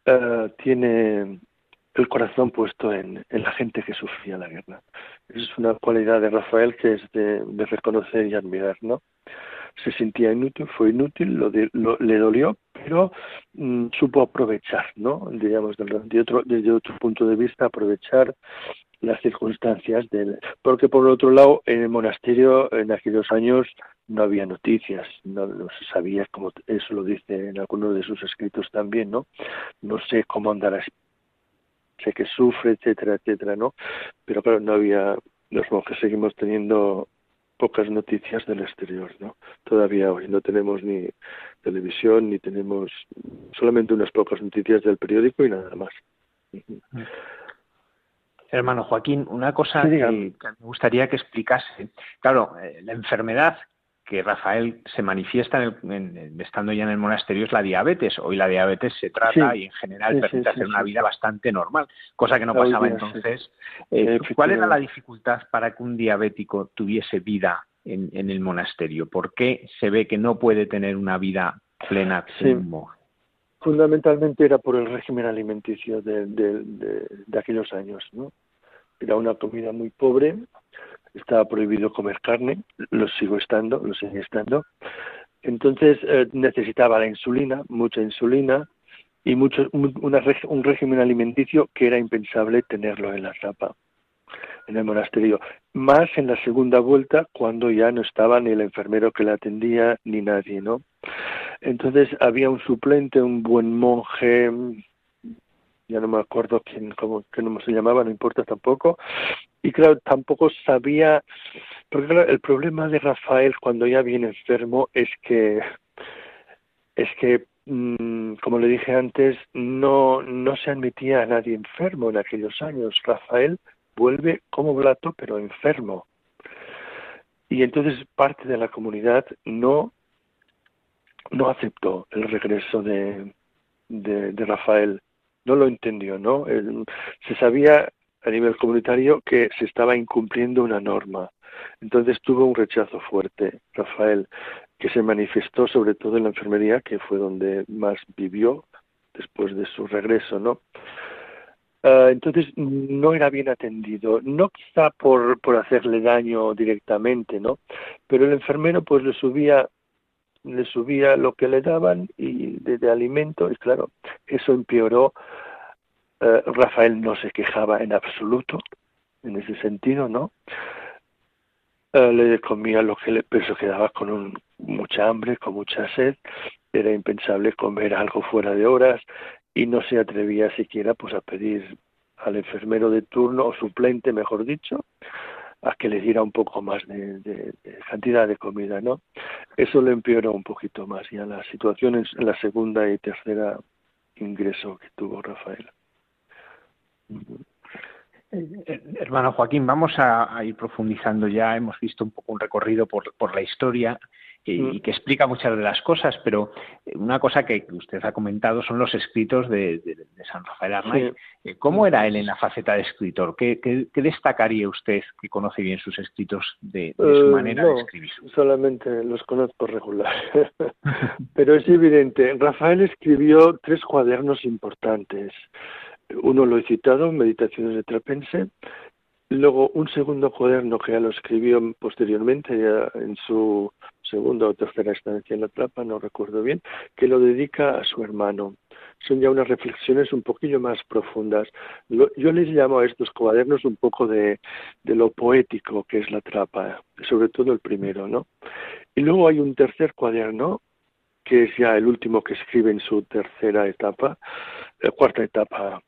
Uh, tiene el corazón puesto en, en, la gente que sufría la guerra. Es una cualidad de Rafael que es de, de reconocer y admirar, ¿no? Se sentía inútil, fue inútil, lo, le dolió, pero mm, supo aprovechar, ¿no? Digamos, desde otro, desde otro punto de vista, aprovechar las circunstancias del porque por otro lado en el monasterio en aquellos años no había noticias no, se sabía como eso lo dice en alguno de sus escritos también no no sé cómo andará sé que sufre etcétera etcétera no pero claro no había los monjes seguimos teniendo pocas noticias del exterior, ¿no? Todavía hoy no tenemos ni televisión ni tenemos solamente unas pocas noticias del periódico y nada más. Hermano Joaquín, una cosa que, me gustaría que explicase. Claro, eh, la enfermedad que Rafael se manifiesta en estando ya en el monasterio es la diabetes. Hoy la diabetes se trata y en general permite hacer una vida bastante normal, cosa que no pasaba entonces. Eh, ¿Cuál era la dificultad para que un diabético tuviese vida en, el monasterio? ¿Por qué se ve que no puede tener una vida plena como Fundamentalmente era por el régimen alimenticio de, de aquellos años, ¿no? Era una comida muy pobre, estaba prohibido comer carne, lo sigo estando, lo sigue estando. Entonces eh, necesitaba la insulina, mucha insulina y mucho, un régimen alimenticio que era impensable tenerlo en la zapa. en el monasterio, más en la segunda vuelta cuando ya no estaba ni el enfermero que la atendía ni nadie, ¿no? Entonces había un suplente, un buen monje, ya no me acuerdo quién, cómo, cómo se llamaba, no importa tampoco, y claro, tampoco sabía, porque claro, el problema de Rafael cuando ya viene enfermo es que, es que Mm, como le dije antes, no, no se admitía a nadie enfermo en aquellos años. Rafael vuelve como blato, pero enfermo. Y entonces parte de la comunidad no, no aceptó el regreso de, de, Rafael. No lo entendió, ¿no? se sabía a nivel comunitario que se estaba incumpliendo una norma. Entonces tuvo un rechazo fuerte, Rafael que se manifestó sobre todo en la enfermería, que fue donde más vivió después de su regreso, ¿no? Ah, entonces no era bien atendido, no quizá por, por hacerle daño directamente, ¿no? Pero el enfermero pues le subía le subía lo que le daban y de, alimento y claro, eso empeoró. Ah, Rafael no se quejaba en absoluto en ese sentido, ¿no? Ah, le comía lo que le, pero quedaba con un, mucha hambre, con mucha sed, era impensable comer algo fuera de horas y no se atrevía siquiera pues a pedir al enfermero de turno o suplente, mejor dicho, a que le diera un poco más de, cantidad de comida, ¿no? Eso le empeoró un poquito más ya la situación en, la segunda y tercera ingreso que tuvo Rafael. Eh, hermano Joaquín, vamos a, ir profundizando ya. Hemos visto un poco un recorrido por, por la historia y, mm. que explica muchas de las cosas, pero eh, una cosa que usted ha comentado son los escritos de, San Rafael Arnaiz. Eh, ¿Cómo era él en la faceta de escritor? ¿Qué, destacaría usted que conoce bien sus escritos de, su manera de escribir? Solamente los conozco regular. pero es evidente, Rafael escribió tres cuadernos importantes. Uno lo he citado, Meditaciones de Trapense. Luego un segundo cuaderno que ya lo escribió posteriormente, ya en su segunda o tercera estancia en la trapa, no recuerdo bien, que lo dedica a su hermano. Son ya unas reflexiones un poquillo más profundas. yo les llamo a estos cuadernos un poco de, lo poético que es la trapa, sobre todo el primero, ¿no? Y luego hay un tercer cuaderno que es ya el último que escribe en su tercera etapa, la cuarta etapa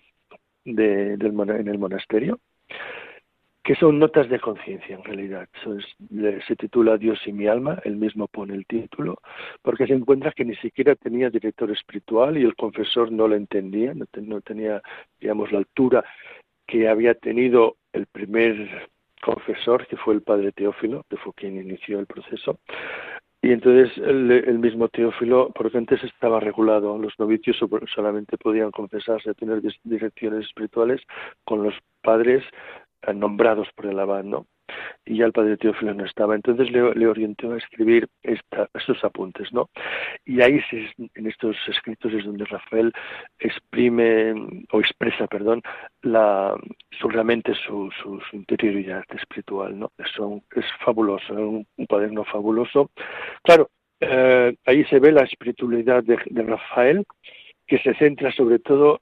de, del, en el monasterio, que son notas de conciencia en realidad. se titula Dios y mi alma, él mismo pone el título, porque se encuentra que ni siquiera tenía director espiritual y el confesor no lo entendía, no, no tenía, digamos, la altura que había tenido el primer confesor, que fue el padre Teófilo, que fue quien inició el proceso. Y entonces el, mismo Teófilo, porque antes estaba regulado, los novicios solamente podían confesarse, tener direcciones espirituales con los padres nombrados por el abad, ¿no? Y ya el padre Teófilo no estaba. Entonces le, orientó a escribir estos apuntes, ¿no? Y ahí en estos escritos es donde Rafael exprime o expresa, perdón, la, su, realmente su, su, interioridad espiritual, ¿no? Eso es fabuloso, un, un cuaderno fabuloso. Claro, eh, ahí se ve la espiritualidad de, Rafael, que se centra sobre todo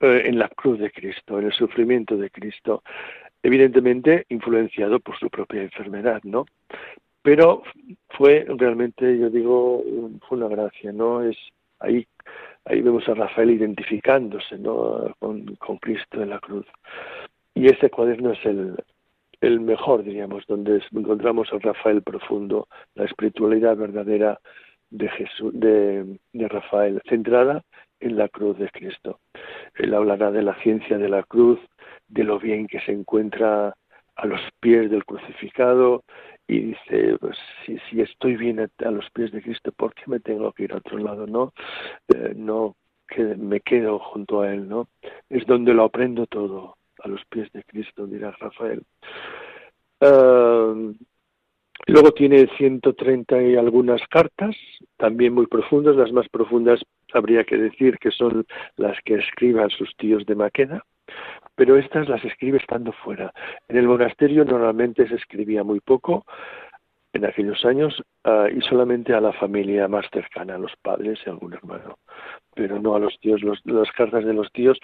eh, en la cruz de Cristo, en el sufrimiento de Cristo, evidentemente influenciado por su propia enfermedad, ¿no? Pero fue realmente, yo digo, fue una gracia, ¿no? Es ahí, ahí vemos a Rafael identificándose, ¿no? Con, Cristo en la cruz. Y ese cuaderno es el, el mejor, diríamos, donde encontramos a Rafael profundo, la espiritualidad verdadera de Jesús, de, de Rafael, centrada en la cruz de Cristo. Él hablará de la ciencia de la cruz, de lo bien que se encuentra a los pies del crucificado y dice, pues si, si estoy bien a, los pies de Cristo, ¿por qué me tengo que ir a otro lado? No, eh, no que me quedo junto a Él, ¿no? Es donde lo aprendo todo, a los pies de Cristo, dirá Rafael. Uh, luego tiene 130 y algunas cartas, también muy profundas, las más profundas habría que decir que son las que escriban sus tíos de Maqueda, pero estas las escribe estando fuera. En el monasterio normalmente se escribía muy poco en aquellos años uh, y solamente a la familia más cercana, a los padres y algún hermano, pero no a los tíos. las cartas de los tíos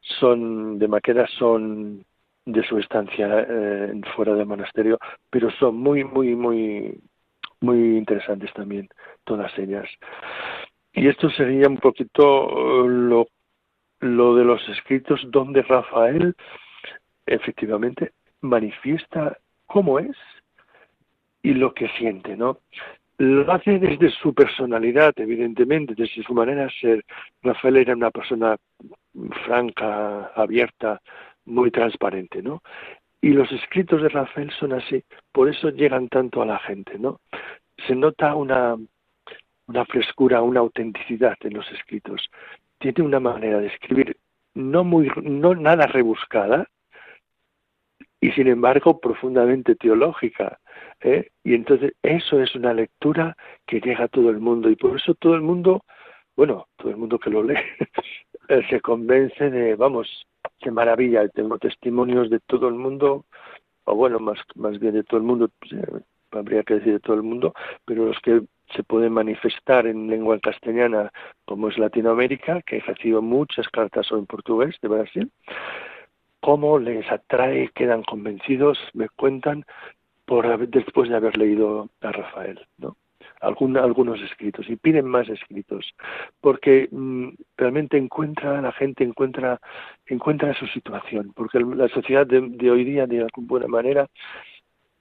son de Maqueda son de su estancia eh, fuera del monasterio, pero son muy, muy, muy, muy interesantes también, todas ellas. Y esto sería un poquito lo, lo de los escritos donde Rafael efectivamente manifiesta cómo es y lo que siente, ¿no? Lo hace desde su personalidad, evidentemente, desde su manera de ser. Rafael era una persona franca, abierta, muy transparente, ¿no? Y los escritos de Rafael son así, por eso llegan tanto a la gente, ¿no? Se nota una, una frescura, una autenticidad en los escritos. Tiene una manera de escribir no muy, no nada rebuscada, y sin embargo profundamente teológica. ¿eh? Y entonces eso es una lectura que llega a todo el mundo y por eso todo el mundo, bueno, todo el mundo que lo lee, eh, se convence de, vamos, qué maravilla, tengo testimonios de todo el mundo, o bueno, más, más bien de todo el mundo, pues, eh, habría que decir de todo el mundo, pero los que se pueden manifestar en lengua castellana, como es Latinoamérica, que he recibido muchas cartas en portugués de Brasil, cómo les atrae, quedan convencidos, me cuentan por después de haber leído a Rafael, ¿no? algunos escritos y piden más escritos porque mm, realmente encuentra la gente encuentra encuentra su situación porque la sociedad de, hoy día de alguna manera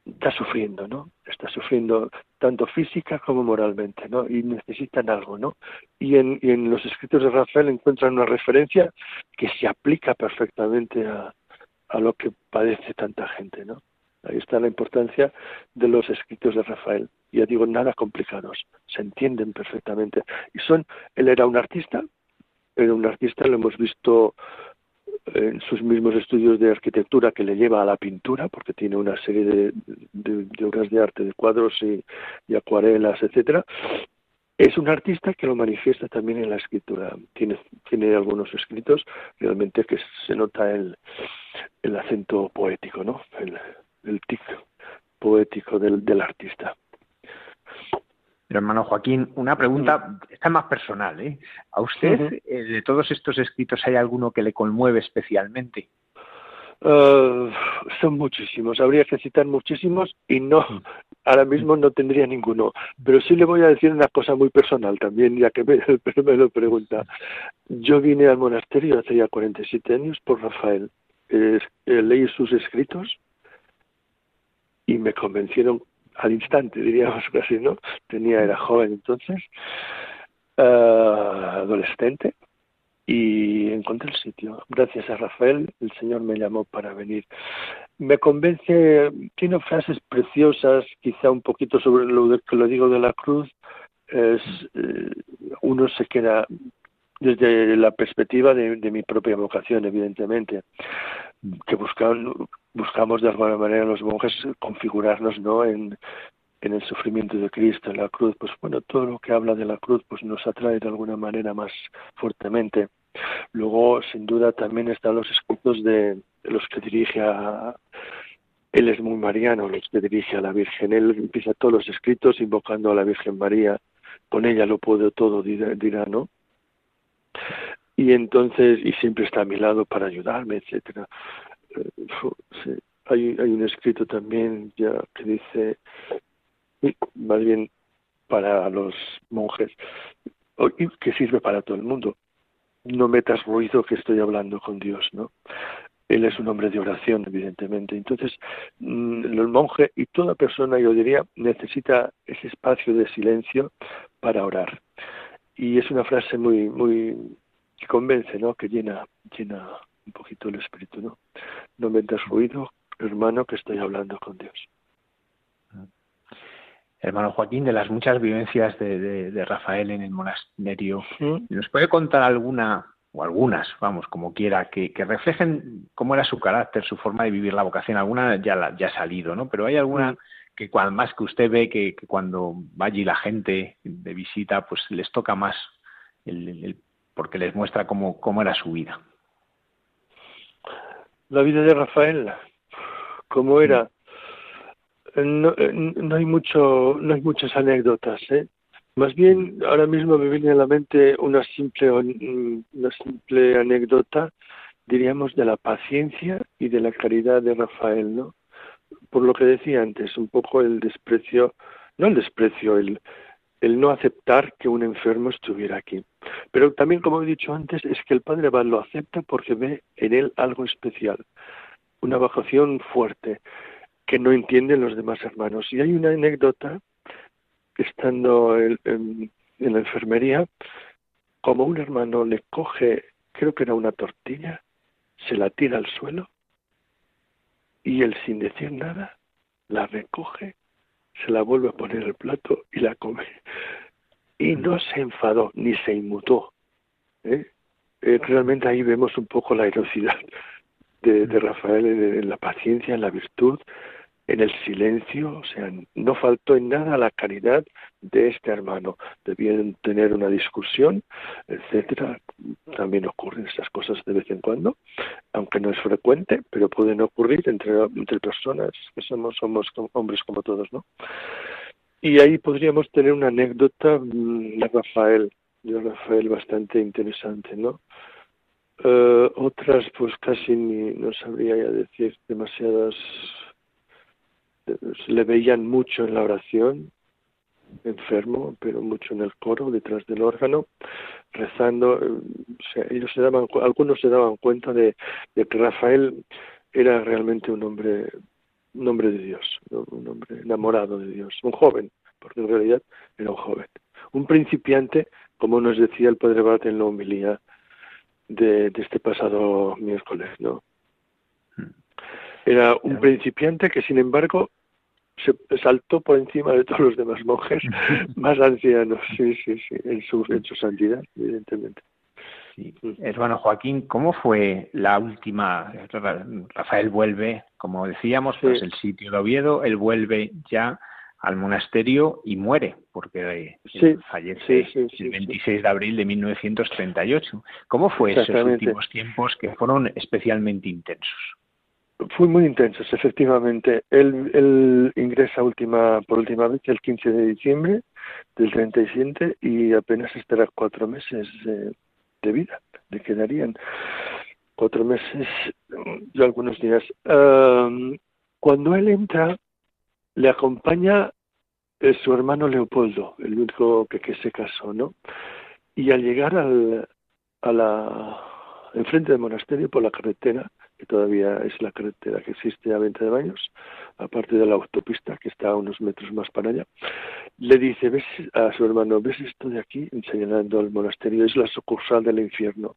está sufriendo no está sufriendo tanto física como moralmente no y necesitan algo no y en, y en los escritos de Rafael encuentran una referencia que se aplica perfectamente a, a lo que padece tanta gente no Ahí está la importancia de los escritos de Rafael. Ya digo, nada complicados, se entienden perfectamente. Y son, él era un artista, era un artista, lo hemos visto en sus mismos estudios de arquitectura que le lleva a la pintura, porque tiene una serie de, obras de arte, de cuadros y, acuarelas, etcétera. Es un artista que lo manifiesta también en la escritura. Tiene, algunos escritos realmente que se nota el, acento poético, ¿no? el tic poético del artista. Hermano Joaquín, una pregunta, esta más personal, ¿eh? ¿A usted, eh, de todos estos escritos, hay alguno que le conmueve especialmente? Uh, son muchísimos, habría que citar muchísimos y no, ahora mismo no tendría ninguno. Pero sí le voy a decir una cosa muy personal también, ya que me, me lo pregunta. Yo vine al monasterio hace ya 47 años por Rafael. Eh, leí sus escritos y me convencieron al instante, diríamos así, ¿no? Tenía, era joven entonces, uh, adolescente, y encontré el sitio. Gracias a Rafael, el Señor me llamó para venir. Me convence, tiene frases preciosas, quizá un poquito sobre lo que lo digo de la cruz, es, eh, uno se queda desde la perspectiva de, de, mi propia vocación, evidentemente, que buscan, buscamos de alguna manera los monjes configurarnos ¿no? en, en el sufrimiento de Cristo, en la cruz, pues bueno, todo lo que habla de la cruz pues nos atrae de alguna manera más fuertemente. Luego, sin duda, también están los escritos de, los que dirige a... Él es muy mariano, los que dirige a la Virgen. Él empieza todos los escritos invocando a la Virgen María. Con ella lo puedo todo, dirá, ¿no? Y entonces, y siempre está a mi lado para ayudarme, etcétera. Eh, hay, hay un escrito también ya que dice, más bien para los monjes, que sirve para todo el mundo. No metas ruido que estoy hablando con Dios, ¿no? Él es un hombre de oración, evidentemente. Entonces, mm, el monje y toda persona, yo diría, necesita ese espacio de silencio para orar. Y es una frase muy, muy que convence, ¿no? Que llena, llena un poquito el espíritu, ¿no? No metas ruido, hermano, que estoy hablando con Dios. Hermano Joaquín, de las muchas vivencias de, Rafael en el monasterio, ¿nos puede contar alguna o algunas, vamos, como quiera, que, reflejen cómo era su carácter, su forma de vivir la vocación? Alguna ya, ya ha salido, ¿no? Pero hay alguna que cuando más que usted ve que, cuando va allí la gente de visita, pues les toca más el, porque les muestra cómo, cómo era su vida. La vida de Rafael, cómo era. No, no, hay mucho, no hay muchas anécdotas, ¿eh? Más bien, ahora mismo me viene a la mente una simple, una simple anécdota diríamos, de la paciencia y de la caridad de Rafael, ¿no? Por lo que decía antes, un poco el desprecio, no el desprecio, el, el no aceptar que un enfermo estuviera aquí. Pero también, como he dicho antes, es que el Padre Abad lo acepta porque ve en él algo especial, una bajación fuerte que no entienden los demás hermanos. Y hay una anécdota, estando en, en la enfermería, como un hermano le coge, creo que era una tortilla, se la tira al suelo y él sin decir nada la recoge, se la vuelve a poner el plato y la come. Y no se enfadó ni se inmutó. ¿eh? Eh, realmente ahí vemos un poco la heroicidad de, Rafael en, la paciencia, en la virtud, en el silencio, o sea, no faltó en nada la caridad de este hermano. Debían tener una discusión, etcétera. También ocurren estas cosas de vez en cuando, aunque no es frecuente, pero pueden ocurrir entre, entre personas que somos, somos hombres como todos, ¿no? Y ahí podríamos tener una anécdota mm, de Rafael, de Rafael bastante interesante, ¿no? Eh, otras, pues casi ni, no sabría ya decir demasiadas le veían mucho en la oración, enfermo, pero mucho en el coro, detrás del órgano, rezando. ellos se daban, algunos se daban cuenta de, que Rafael era realmente un hombre, un hombre de Dios, un hombre enamorado de Dios, un joven, porque en realidad era un joven, un principiante, como nos decía el padre Bart en la homilía de, de este pasado miércoles, ¿no? Era un principiante que, sin embargo, se saltó por encima de todos los demás monjes más ancianos, sí, sí, sí, en su, en su santidad, evidentemente. Sí. Hermano Joaquín, ¿cómo fue la última? Rafael vuelve, como decíamos, pues el sitio de Oviedo, él vuelve ya al monasterio y muere, porque fallece el 26 de abril de 1938. ¿Cómo fue esos últimos tiempos que fueron especialmente intensos? Fue muy intensos, efectivamente. Él, ingresa última, por última vez el 15 de diciembre del 37 y apenas estará cuatro meses de, vida. Le quedarían cuatro meses y algunos días. cuando él entra, le acompaña eh, su hermano Leopoldo, el único que, que se casó, ¿no? Y al llegar al, a la enfrente del monasterio por la carretera, que todavía es la carretera que existe a 20 de baños, aparte de la autopista que está a unos metros más para allá, le dice, ves a su hermano, ves esto de aquí, señalando al monasterio, es la sucursal del infierno.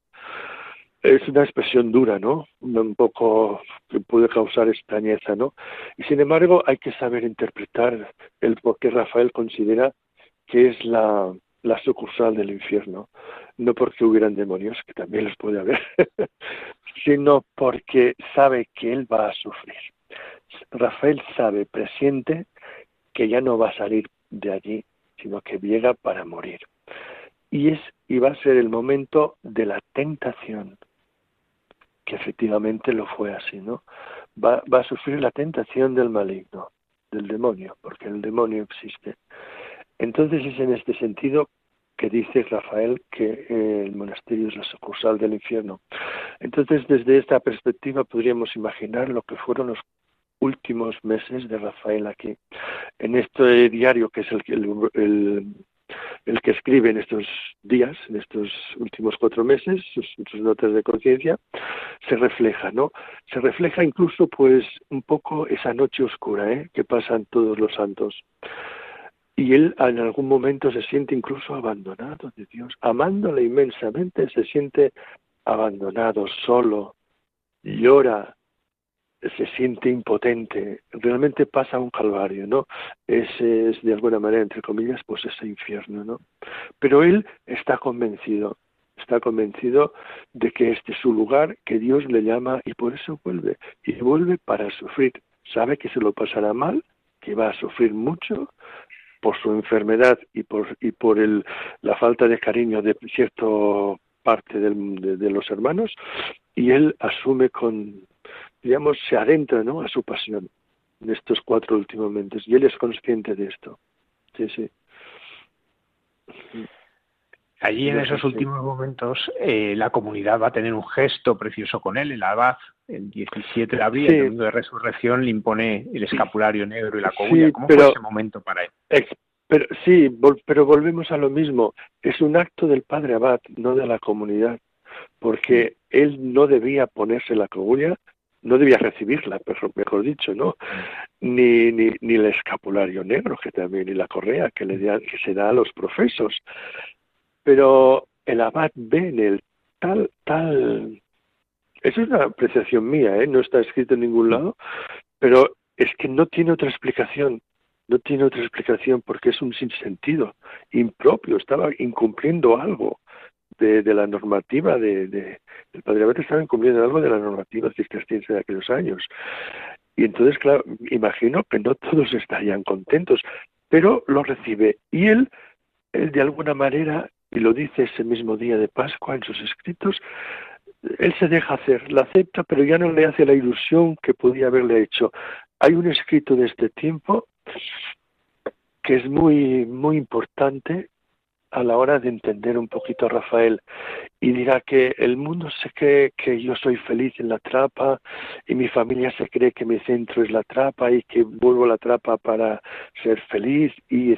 Es una expresión dura, ¿no? Un poco que puede causar extrañeza, ¿no? Y sin embargo hay que saber interpretar el por qué Rafael considera que es la, la sucursal del infierno no porque hubieran demonios, que también los puede haber, sino porque sabe que él va a sufrir. Rafael sabe, presiente, que ya no va a salir de allí, sino que llega para morir. Y es y va a ser el momento de la tentación, que efectivamente lo fue así, ¿no? Va, va a sufrir la tentación del maligno, del demonio, porque el demonio existe. Entonces es en este sentido que dice Rafael que eh, el monasterio es la sucursal del infierno. Entonces, desde esta perspectiva podríamos imaginar lo que fueron los últimos meses de Rafael aquí. En este diario, que es el, el, que escribe en estos días, en estos últimos cuatro meses, sus, sus notas de conciencia, se refleja, ¿no? Se refleja incluso, pues, un poco esa noche oscura, ¿eh? Que pasan todos los santos y él en algún momento se siente incluso abandonado de Dios, amándole inmensamente, se siente abandonado, solo, llora, se siente impotente, realmente pasa un calvario, ¿no? Ese es de alguna manera, entre comillas, pues ese infierno, ¿no? Pero él está convencido, está convencido de que este es su lugar, que Dios le llama y por eso vuelve, y vuelve para sufrir, sabe que se lo pasará mal, que va a sufrir mucho, por su enfermedad y por, y por el, la falta de cariño de cierta parte del, de, los hermanos, y él asume con, digamos, se adentra ¿no? a su pasión en estos cuatro últimos meses, y él es consciente de esto. Sí, sí. Allí en esos últimos momentos eh, la comunidad va a tener un gesto precioso con él, el abad, el 17 de abril, el domingo de resurrección, le impone el escapulario negro y la cogulla. ¿Cómo fue ese momento para él? pero, sí, pero volvemos a lo mismo. Es un acto del padre abad, no de la comunidad, porque él no debía ponerse la cogulla, no debía recibirla, mejor dicho, ¿no? Ni, ni, ni el escapulario negro, que también, ni la correa que, le que se da a los profesos. Pero el abad ve en él tal, tal... Eso es una apreciación mía, ¿eh? No está escrito en ningún lado, pero es que no tiene otra explicación. No tiene otra explicación porque es un sinsentido, impropio, estaba incumpliendo algo de, la normativa de, el padre abad estaba incumpliendo algo de la normativa cisterciense de aquellos años. Y entonces, claro, imagino que no todos estarían contentos, pero lo recibe. Y él, él de alguna manera y lo dice ese mismo día de Pascua en sus escritos, él se deja hacer, la acepta, pero ya no le hace la ilusión que podía haberle hecho. Hay un escrito de este tiempo que es muy, muy importante a la hora de entender un poquito a Rafael y dirá que el mundo se cree que yo soy feliz en la trapa y mi familia se cree que mi centro es la trapa y que vuelvo a la trapa para ser feliz y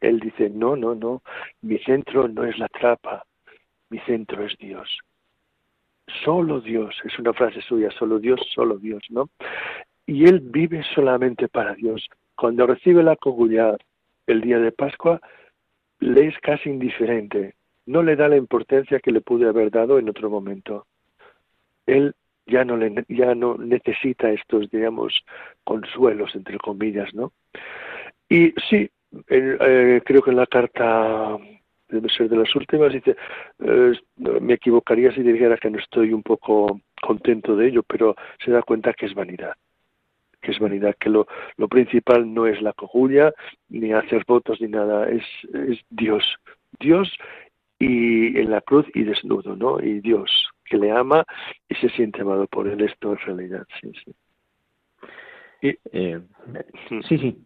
él dice no, no, no, mi centro no es la trapa, mi centro es Dios. Solo Dios, es una frase suya, solo Dios, solo Dios, ¿no? Y él vive solamente para Dios. Cuando recibe la cogulla el día de Pascua, le es casi indiferente, no le da la importancia que le pude haber dado en otro momento. Él ya no, le, ya no necesita estos, digamos, consuelos, entre comillas, ¿no? Y sí, eh, creo que en la carta, debe ser de las últimas, dice, eh, me equivocaría si dijera que no estoy un poco contento de ello, pero se da cuenta que es vanidad que es vanidad, que lo, lo principal no es la cojulla, ni hacer votos, ni nada, es, es Dios. Dios y en la cruz y desnudo, ¿no? Y Dios, que le ama y se siente amado por él. Esto es realidad, sí, sí. Y, eh, sí, sí.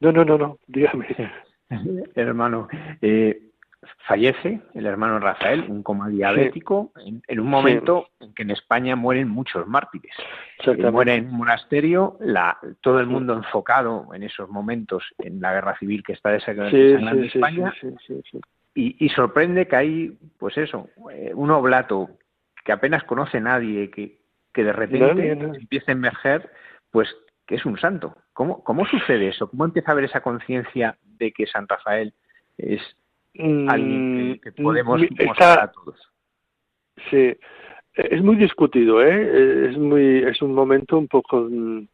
No, no, no, no, dígame. Hermano, eh, fallece el hermano Rafael, un coma diabético, en, un momento en que en España mueren muchos mártires. muere en un monasterio, la, todo el mundo enfocado en esos momentos en la guerra civil que está en España. Y, y, sorprende que hay, pues eso, eh, un oblato que apenas conoce nadie, que, que de repente empieza a emerger, pues que es un santo. ¿Cómo, ¿Cómo sucede eso? ¿Cómo empieza a haber esa conciencia de que San Rafael es alguien que, mm, podemos mostrar a todos. Sí, es muy discutido, ¿eh? Es muy, es un momento un poco mm,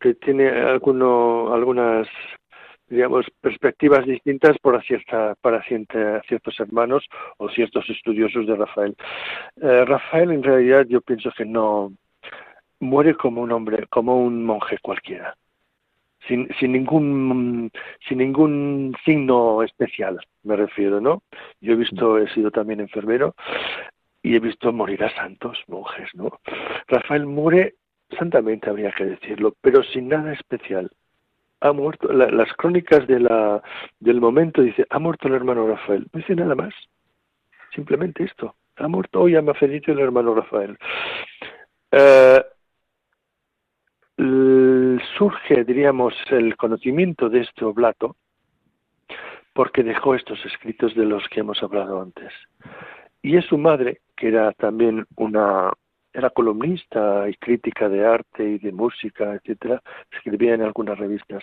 que tiene alguno, algunas digamos, perspectivas distintas para, cierta, para ciertos hermanos o ciertos estudiosos de Rafael. Eh, Rafael, en realidad, yo pienso que no muere como un hombre, como un monje cualquiera sin, sin ningún sin ningún signo especial me refiero no yo he visto he sido también enfermero y he visto morir a santos monjes no Rafael muere santamente habría que decirlo pero sin nada especial. Ha muerto las crónicas de la del momento dice ha muerto el hermano Rafael. No dice nada más. Simplemente esto. Ha muerto hoy ha feliz el hermano Rafael. Eh, surge, diríamos, el conocimiento de este oblato porque dejó estos escritos de los que hemos hablado antes. Y es su madre, que era también una, era columnista y crítica de arte y de música, etcétera, escribía en algunas revistas.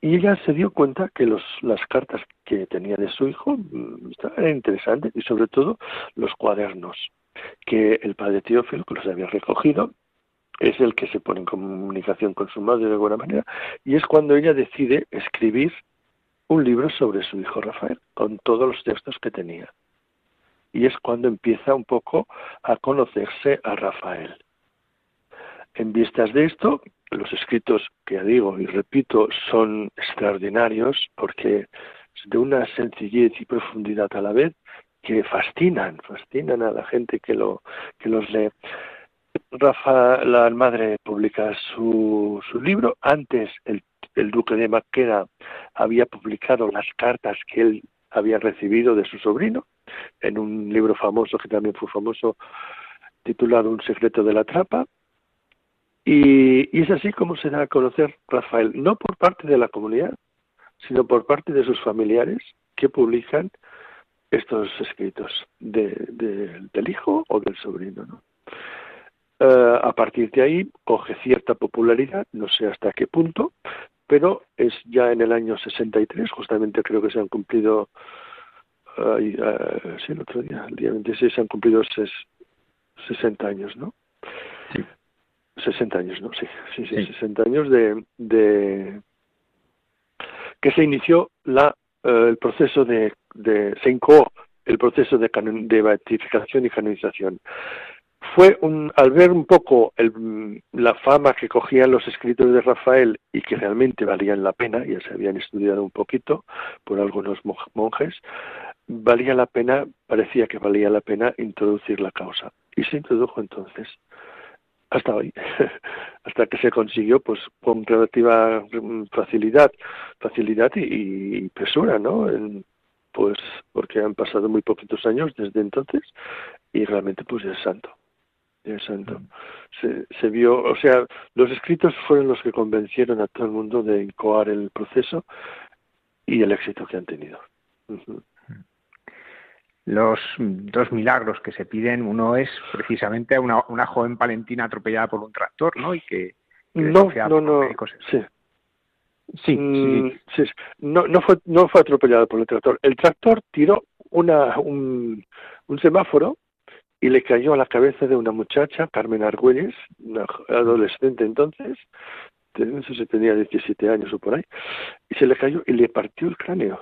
Y ella se dio cuenta que las cartas que tenía de su hijo mm, eran interesantes y sobre todo los cuadernos que el padre Teófilo, los había recogido, es el que se pone en comunicación con su madre de alguna manera, y es cuando ella decide escribir un libro sobre su hijo Rafael, con todos los textos que tenía. Y es cuando empieza un poco a conocerse a Rafael. En vistas de esto, los escritos que ya digo y repito son extraordinarios porque de una sencillez y profundidad a la vez que fascinan, fascinan a la gente que lo que los lee. Rafa, la madre, publica su, su libro. Antes el, el duque de Maqueda había publicado las cartas que él había recibido de su sobrino en un libro famoso que también fue famoso titulado Un secreto de la trapa. Y, y es así como se da a conocer Rafael, no por parte de la comunidad, sino por parte de sus familiares que publican estos escritos de, del hijo o del sobrino. ¿no? Eh, a partir de ahí coge cierta popularidad, no sé hasta qué punto, pero es ya en el año 63, justamente creo que se han cumplido, uh, sí, el otro día, el día 26, se han cumplido ses, 60 años, ¿no? Sí. 60 años, ¿no? Sí, sí, sí, 60 años de, de que se inició la, uh, el proceso de, de se incoó el proceso de, de beatificación y canonización fue un, al ver un poco el, la fama que cogían los escritos de Rafael y que realmente valían la pena, ya se habían estudiado un poquito por algunos monjes, valía la pena, parecía que valía la pena introducir la causa. Y se introdujo entonces, hasta hoy, hasta que se consiguió pues con relativa facilidad, facilidad y, y presura, ¿no? pues porque han pasado muy poquitos años desde entonces y realmente pues es santo. Santo. Se, se, vio, o sea, los escritos fueron los que convencieron a todo el mundo de incoar el proceso y el éxito que han tenido. Los dos milagros que se piden, uno es precisamente una, una joven palentina atropellada por un tractor, ¿no? Y que, no, no, no, sí. Sí, mm, sí, No, no, fue, no fue atropellada por el tractor. El tractor tiró una, un, un semáforo y le cayó a la cabeza de una muchacha, Carmen Argüelles, una adolescente entonces, no sé si tenía 17 años o por ahí, y se le cayó y le partió el cráneo.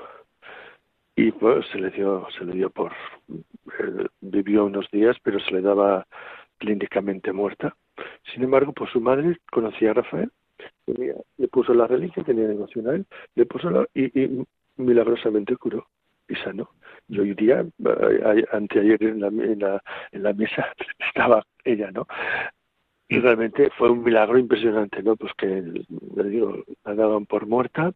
Y pues se le dio, se le dio por, eh, vivió unos días, pero se le daba clínicamente muerta. Sin embargo, pues su madre conocía a Rafael, le puso la religión, tenía devoción a él, le puso la, y milagrosamente curó y sanó. Y hoy día, eh, anteayer en la, en la, en la mesa estaba ella, ¿no? Y realmente fue un milagro impresionante, ¿no? Pues que, le digo, la daban por muerta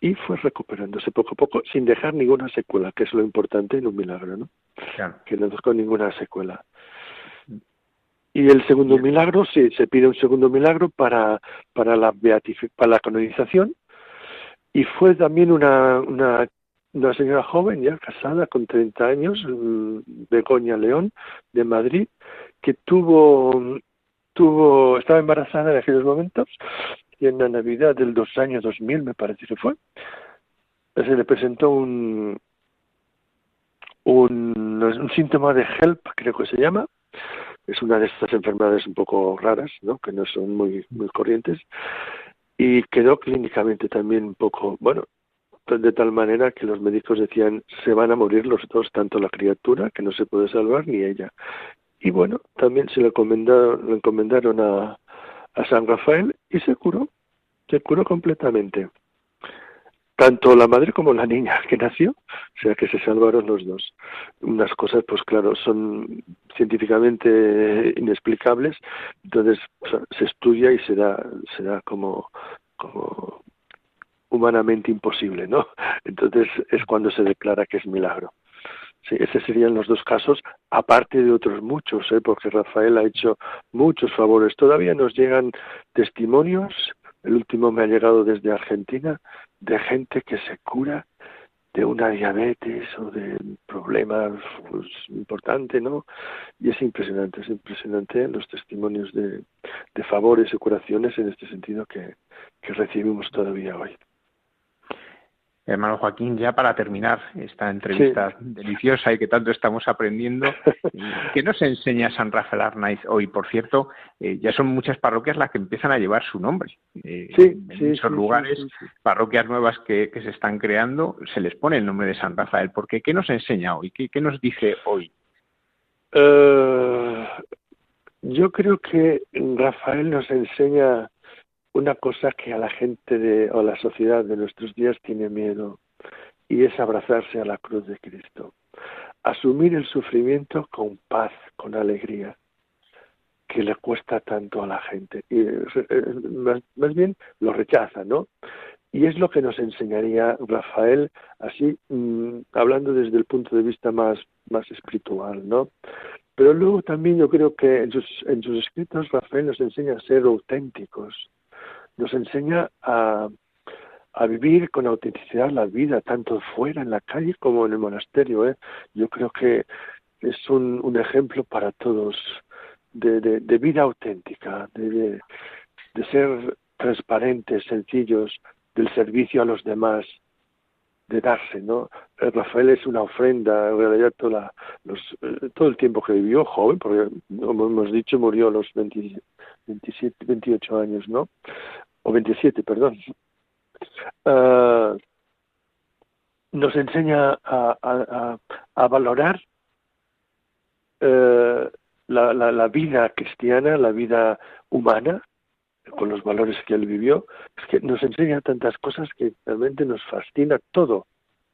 y fue recuperándose poco a poco sin dejar ninguna secuela, que es lo importante en un milagro, ¿no? Que no dejó ninguna secuela. Y el segundo milagro, sí, se pide un segundo milagro para, para, la, para la canonización, y fue también una, una una señora joven ya casada con 30 años, mm, Begoña León, de Madrid, que tuvo, tuvo, estaba embarazada en aquellos momentos y en la Navidad del dos años 2000 me parece que fue, se le presentó un, un, un síntoma de HELP, creo que se llama, es una de estas enfermedades un poco raras, ¿no? que no son muy, muy corrientes, y quedó clínicamente también un poco, bueno, de tal manera que los médicos decían se van a morir los dos, tanto la criatura, que no se puede salvar, ni ella. Y bueno, también se le encomendaron, encomendaron a, a San Rafael y se curó, se curó completamente. Tanto la madre como la niña que nació, o sea que se salvaron los dos. Unas cosas, pues claro, son científicamente inexplicables, entonces se estudia y se da, se da como, como humanamente imposible, ¿no? Entonces es cuando se declara que es milagro. Sí, esos serían los dos casos, aparte de otros muchos, ¿eh? porque Rafael ha hecho muchos favores. Todavía nos llegan testimonios, el último me ha llegado desde Argentina, de gente que se cura de una diabetes o de problemas pues, importante, ¿no? Y es impresionante, es impresionante los testimonios de, de favores y curaciones en este sentido que, que recibimos todavía hoy. Hermano Joaquín, ya para terminar esta entrevista deliciosa y que tanto estamos aprendiendo, ¿qué nos enseña San Rafael Arnaiz hoy? Por cierto, eh, ya son muchas parroquias las que empiezan a llevar su nombre. Eh, en esos lugares, parroquias nuevas que, se están creando, se les pone el nombre de San Rafael. Porque ¿qué nos enseña hoy? ¿Qué, qué nos dice hoy? Eh, yo creo que Rafael nos enseña una cosa que a la gente de, o la sociedad de nuestros días tiene miedo y es abrazarse a la cruz de Cristo. Asumir el sufrimiento con paz, con alegría, que le cuesta tanto a la gente. Y, eh, más, bien lo rechaza, ¿no? Y es lo que nos enseñaría Rafael, así mm, hablando desde el punto de vista más, más espiritual, ¿no? Pero luego también yo creo que en sus, en sus escritos Rafael nos enseña a ser auténticos, nos enseña a, a vivir con autenticidad la vida, tanto fuera en la calle como en el monasterio. ¿eh? Yo creo que es un, un ejemplo para todos de, de, vida auténtica, de, de, ser transparentes, sencillos, del servicio a los demás, de darse, ¿no? Eh, Rafael es una ofrenda, en realidad toda los, eh, todo el tiempo que vivió, joven, porque como hemos dicho murió a los 27, 28 años, ¿no? O 27, perdón. Uh, nos enseña a, valorar la, la, la, vida cristiana, la vida humana, con los valores que él vivió, es que nos enseña tantas cosas que realmente nos fascina todo.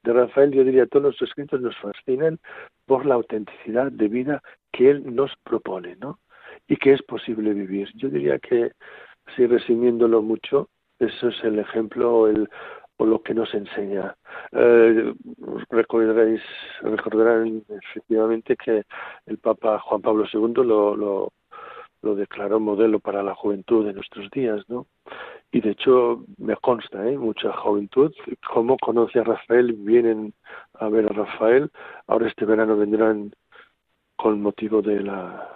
De Rafael, yo diría, todos los escritos nos fascinan por la autenticidad de vida que él nos propone, ¿no? Y que es posible vivir. Yo diría que, así resumiéndolo mucho, eso es el ejemplo el, o lo que nos enseña. Eh, recordaréis, recordarán efectivamente que el Papa Juan Pablo II lo, lo, declaró modelo para la juventud de nuestros días, ¿no? Y de hecho me consta, ¿eh? mucha juventud, como conoce a Rafael, vienen a ver a Rafael. Ahora este verano vendrán con motivo de la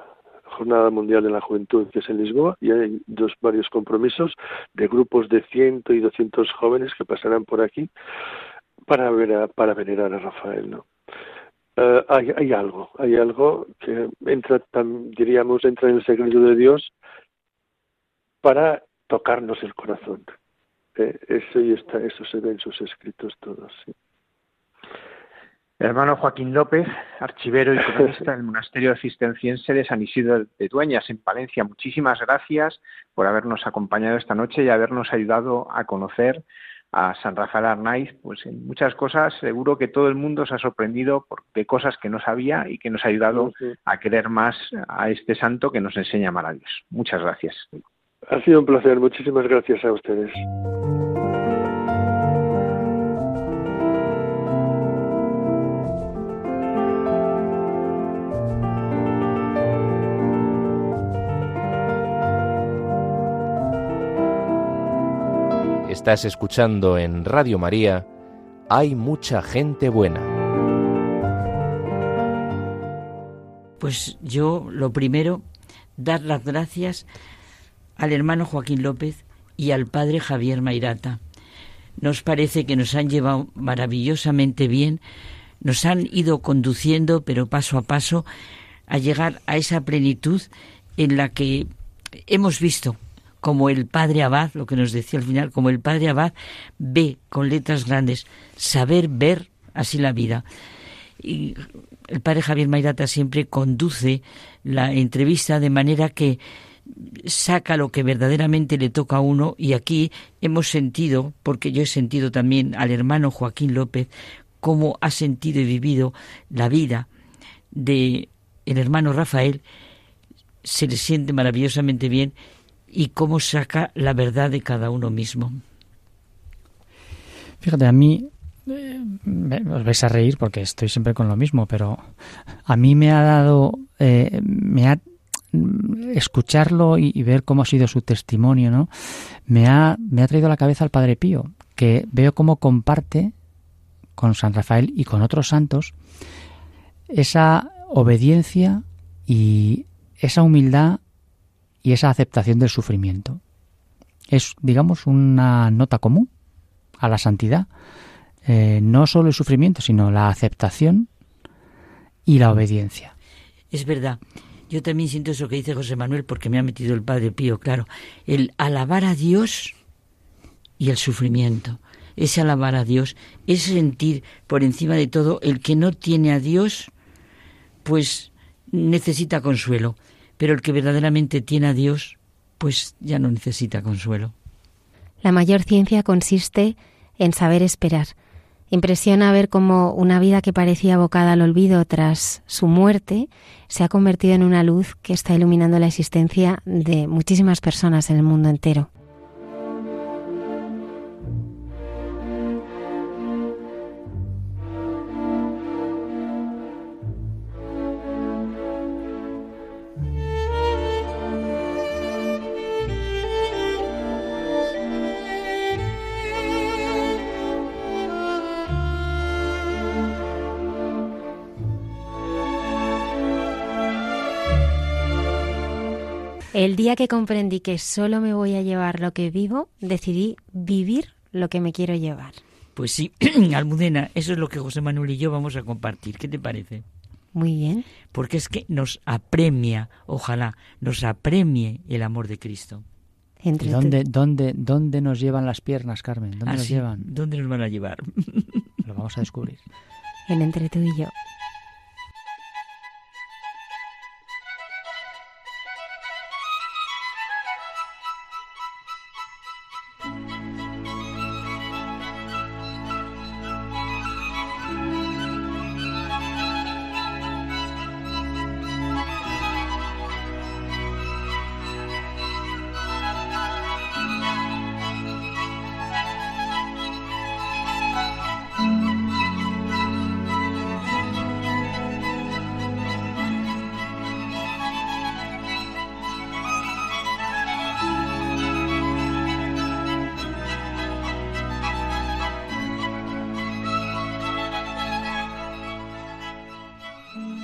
Jornada Mundial de la Juventud, que es en Lisboa, y hay dos varios compromisos de grupos de ciento y doscientos jóvenes que pasarán por aquí para ver a, para venerar a Rafael, ¿no? Uh, hay, hay, algo, hay algo que entra, diríamos, entra en el secreto de Dios para tocarnos el corazón. Eh, eso y está, eso se ve en sus escritos todos. Sí. Hermano Joaquín López, archivero y cronista del monasterio cisterciense de San Isidro de Dueñas, en Palencia. Muchísimas gracias por habernos acompañado esta noche y habernos ayudado a conocer a San Rafael Arnaiz, pues en muchas cosas seguro que todo el mundo se ha sorprendido de cosas que no sabía y que nos ha ayudado sí, sí. a querer más a este santo que nos enseña maravillas. Muchas gracias. Ha sido un placer, muchísimas gracias a ustedes. Estás escuchando en Radio María, Hay mucha gente buena. Pues yo lo primero, dar las gracias al hermano Joaquín López y al padre Javier Mairata. Nos parece que nos han llevado maravillosamente bien, nos han ido conduciendo, pero paso a paso, a llegar a esa plenitud en la que hemos visto como el padre Abad, lo que nos decía al final, como el padre Abad ve con letras grandes, saber ver así la vida. Y el padre Javier Mairata siempre conduce la entrevista de manera que saca lo que verdaderamente le toca a uno y aquí hemos sentido, porque yo he sentido también al hermano Joaquín López, cómo ha sentido y vivido la vida de el hermano Rafael, se le siente maravillosamente bien y cómo saca la verdad de cada uno mismo. Fíjate, a mí eh, os vais a reír porque estoy siempre con lo mismo, pero a mí me ha dado, eh, me ha escucharlo y, y, ver cómo ha sido su testimonio, ¿no? Me ha, me ha traído a la cabeza al Padre Pío, que veo cómo comparte con San Rafael y con otros santos esa obediencia y esa humildad y esa aceptación del sufrimiento. Es, digamos, una nota común a la santidad. Eh, no solo el sufrimiento, sino la aceptación y la obediencia. Es verdad. Yo también siento eso que dice José Manuel porque me ha metido el Padre Pío, claro. El alabar a Dios y el sufrimiento. Ese alabar a Dios, es sentir por encima de todo el que no tiene a Dios, pues necesita consuelo pero el que verdaderamente tiene a Dios, pues ya no necesita consuelo. La mayor ciencia consiste en saber esperar. Impresiona ver cómo una vida que parecía abocada al olvido tras su muerte se ha convertido en una luz que está iluminando la existencia de muchísimas personas en el mundo entero. El día que comprendí que solo me voy a llevar lo que vivo, decidí vivir lo que me quiero llevar. Pues sí, Almudena, eso es lo que José Manuel y yo vamos a compartir. ¿Qué te parece? Muy bien. Porque es que nos apremia, ojalá, nos apremie el amor de Cristo. ¿Y dónde, dónde, dónde nos llevan las piernas, Carmen? ¿Dónde Ah, nos sí, llevan? ¿Dónde nos van a llevar? Lo vamos a descubrir. El entre tú y yo.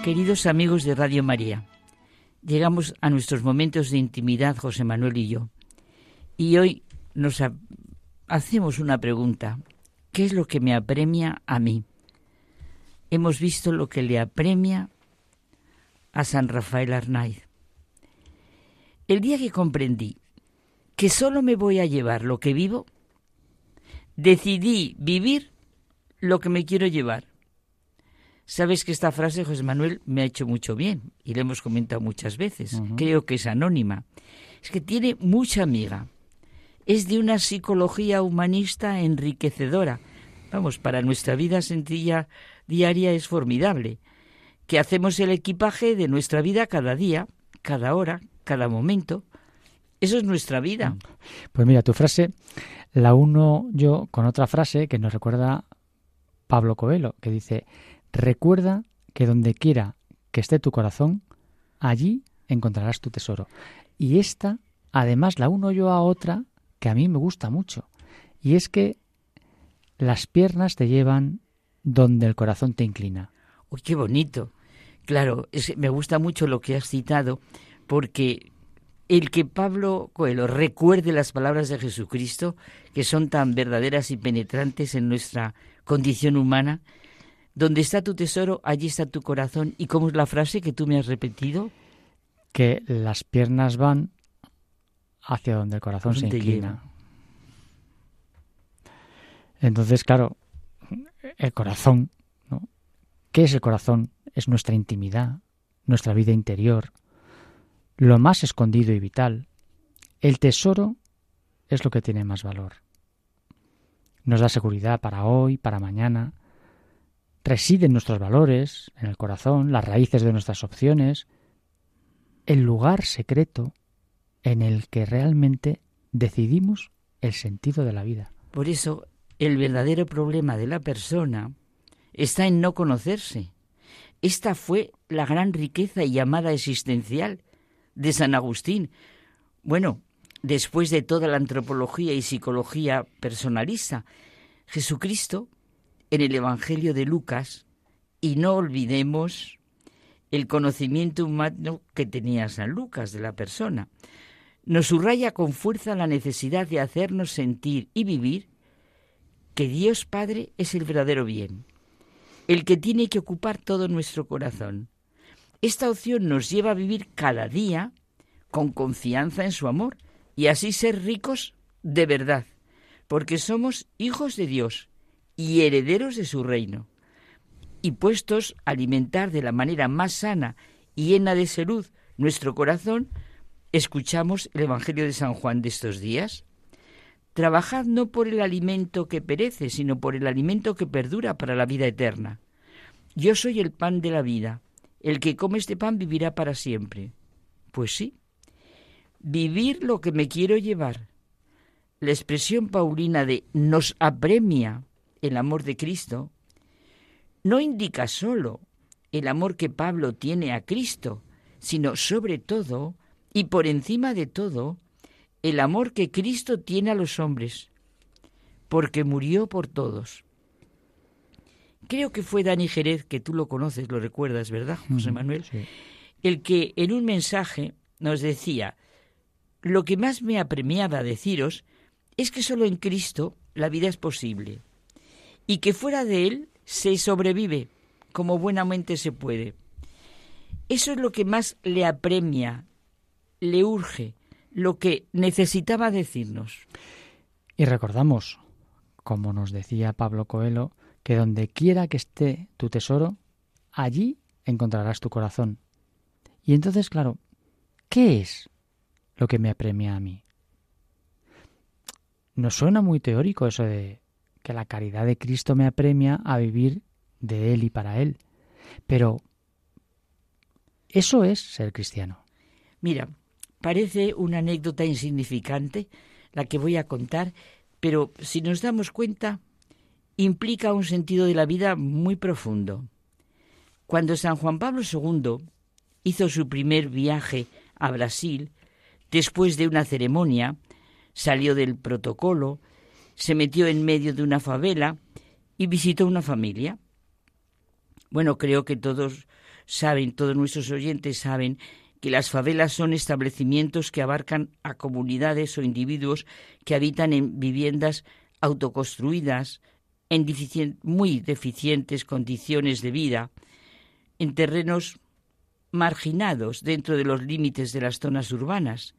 Queridos amigos de Radio María, llegamos a nuestros momentos de intimidad, José Manuel y yo. Y hoy nos ha- hacemos una pregunta. ¿Qué es lo que me apremia a mí? Hemos visto lo que le apremia a San Rafael Arnaiz. El día que comprendí que solo me voy a llevar lo que vivo, decidí vivir lo que me quiero llevar. Sabes que esta frase, José Manuel, me ha hecho mucho bien y la hemos comentado muchas veces. Creo que es anónima. Es que tiene mucha amiga. Es de una psicología humanista enriquecedora. Vamos, para nuestra vida sencilla diaria es formidable. Que hacemos el equipaje de nuestra vida cada día, cada hora, cada momento. Eso es nuestra vida. Pues mira, tu frase la uno yo con otra frase que nos recuerda Pablo Coelho, que dice, recuerda que donde quiera que esté tu corazón, allí encontrarás tu tesoro. Y esta, además, la uno yo a otra que a mí me gusta mucho. Y es que las piernas te llevan donde el corazón te inclina. Uy, qué bonito. Claro, es- me gusta mucho lo que has citado, porque el que Pablo Coelho recuerde las palabras de Jesucristo, que son tan verdaderas y penetrantes en nuestra condición humana, donde está tu tesoro, allí está tu corazón. ¿Y cómo es la frase que tú me has repetido? Que las piernas van hacia donde el corazón se inclina. Entonces, claro, el corazón, ¿no? ¿Qué es el corazón? Es nuestra intimidad, nuestra vida interior, lo más escondido y vital. El tesoro es lo que tiene más valor. Nos da seguridad para hoy, para mañana. Residen nuestros valores en el corazón, las raíces de nuestras opciones, el lugar secreto en el que realmente decidimos el sentido de la vida. Por eso, el verdadero problema de la persona está en no conocerse. Esta fue la gran riqueza y llamada existencial de San Agustín. Bueno, después de toda la antropología y psicología personalista, Jesucristo en el Evangelio de Lucas, y no olvidemos el conocimiento humano que tenía San Lucas de la persona, nos subraya con fuerza la necesidad de hacernos sentir y vivir que Dios Padre es el verdadero bien, el que tiene que ocupar todo nuestro corazón. Esta opción nos lleva a vivir cada día con confianza en su amor y así ser ricos de verdad, porque somos hijos de Dios y herederos de su reino, y puestos a alimentar de la manera más sana y llena de salud nuestro corazón, escuchamos el Evangelio de San Juan de estos días. Trabajad no por el alimento que perece, sino por el alimento que perdura para la vida eterna. Yo soy el pan de la vida. El que come este pan vivirá para siempre. Pues sí, vivir lo que me quiero llevar. La expresión paulina de nos apremia el amor de Cristo no indica sólo el amor que Pablo tiene a Cristo, sino sobre todo y por encima de todo el amor que Cristo tiene a los hombres, porque murió por todos. Creo que fue Dani Jerez, que tú lo conoces, lo recuerdas, ¿verdad, José Manuel? sí. El que en un mensaje nos decía, lo que más me apremiaba deciros es que solo en Cristo la vida es posible y que fuera de Él se sobrevive como buenamente se puede. Eso es lo que más le apremia, le urge, lo que necesitaba decirnos. Y recordamos, como nos decía Pablo Coelho, que donde quiera que esté tu tesoro, allí encontrarás tu corazón. Y entonces, claro, ¿qué es lo que me apremia a mí? Nos suena muy teórico eso de que la caridad de Cristo me apremia a vivir de Él y para Él. Pero eso es ser cristiano. Mira, parece una anécdota insignificante la que voy a contar, pero si nos damos cuenta, implica un sentido de la vida muy profundo. Cuando San Juan Pablo II hizo su primer viaje a Brasil, después de una ceremonia, salió del protocolo, se metió en medio de una favela y visitó una familia. Bueno, creo que todos saben, todos nuestros oyentes saben que las favelas son establecimientos que abarcan a comunidades o individuos que habitan en viviendas autoconstruidas, en muy deficientes condiciones de vida, en terrenos marginados dentro de los límites de las zonas urbanas.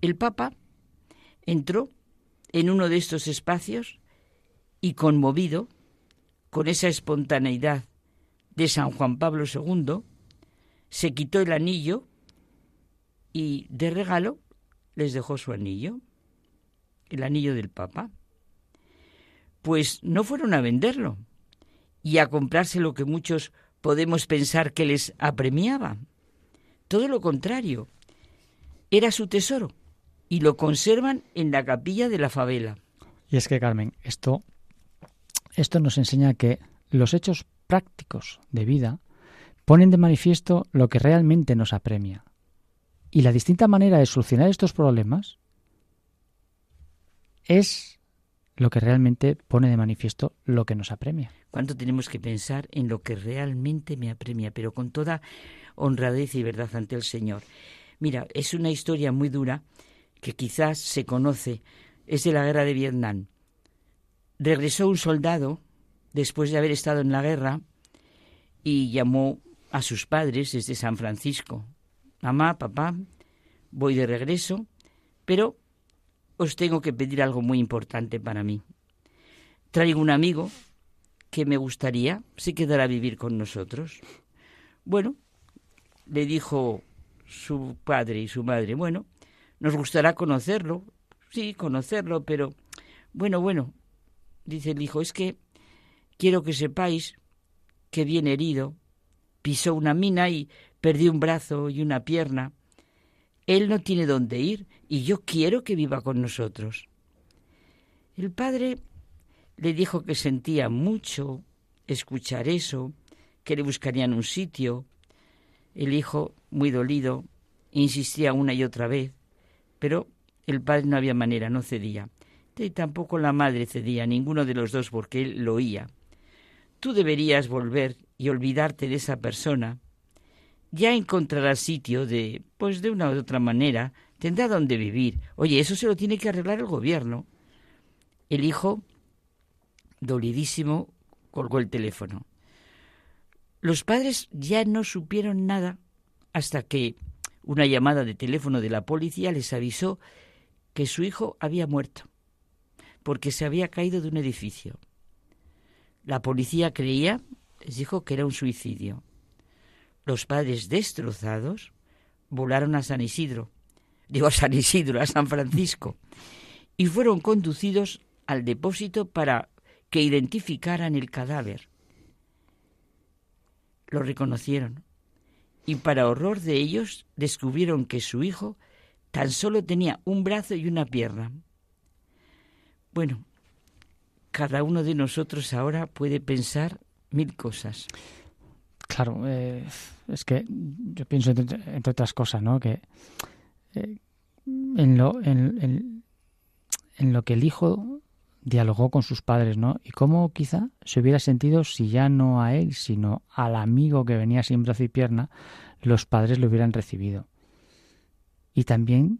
El Papa entró en uno de estos espacios y conmovido con esa espontaneidad de San Juan Pablo II, se quitó el anillo y de regalo les dejó su anillo, el anillo del Papa pues no fueron a venderlo y a comprarse lo que muchos podemos pensar que les apremiaba. Todo lo contrario, era su tesoro y lo conservan en la capilla de la favela. Y es que, Carmen, esto, esto nos enseña que los hechos prácticos de vida ponen de manifiesto lo que realmente nos apremia. Y la distinta manera de solucionar estos problemas es lo que realmente pone de manifiesto lo que nos apremia. ¿Cuánto tenemos que pensar en lo que realmente me apremia, pero con toda honradez y verdad ante el Señor? Mira, es una historia muy dura que quizás se conoce, es de la guerra de Vietnam. Regresó un soldado después de haber estado en la guerra y llamó a sus padres desde San Francisco. Mamá, papá, voy de regreso, pero os tengo que pedir algo muy importante para mí. Traigo un amigo que me gustaría se quedara a vivir con nosotros. Bueno, le dijo su padre y su madre, bueno, nos gustará conocerlo, sí, conocerlo, pero bueno, bueno, dice el hijo, es que quiero que sepáis que viene herido, pisó una mina y perdió un brazo y una pierna. Él no tiene dónde ir y yo quiero que viva con nosotros. El padre le dijo que sentía mucho escuchar eso, que le buscarían un sitio. El hijo, muy dolido, insistía una y otra vez, pero el padre no había manera, no cedía. Y tampoco la madre cedía, ninguno de los dos, porque él lo oía. Tú deberías volver y olvidarte de esa persona. Ya encontrarás sitio de, pues de una u otra manera, tendrá donde vivir. Oye, eso se lo tiene que arreglar el gobierno. El hijo, dolidísimo, colgó el teléfono. Los padres ya no supieron nada hasta que una llamada de teléfono de la policía les avisó que su hijo había muerto, porque se había caído de un edificio. La policía creía, les dijo que era un suicidio. Los padres destrozados volaron a San Isidro, digo a San Isidro, a San Francisco, y fueron conducidos al depósito para que identificaran el cadáver. Lo reconocieron y para horror de ellos descubrieron que su hijo tan solo tenía un brazo y una pierna. Bueno, cada uno de nosotros ahora puede pensar mil cosas. Claro, eh, es que yo pienso entre, otras cosas, ¿no? Que eh, en, lo, en, en, lo que el hijo dialogó con sus padres, ¿no? Y cómo quizá se hubiera sentido si ya no a él, sino al amigo que venía sin brazo y pierna, los padres lo hubieran recibido. Y también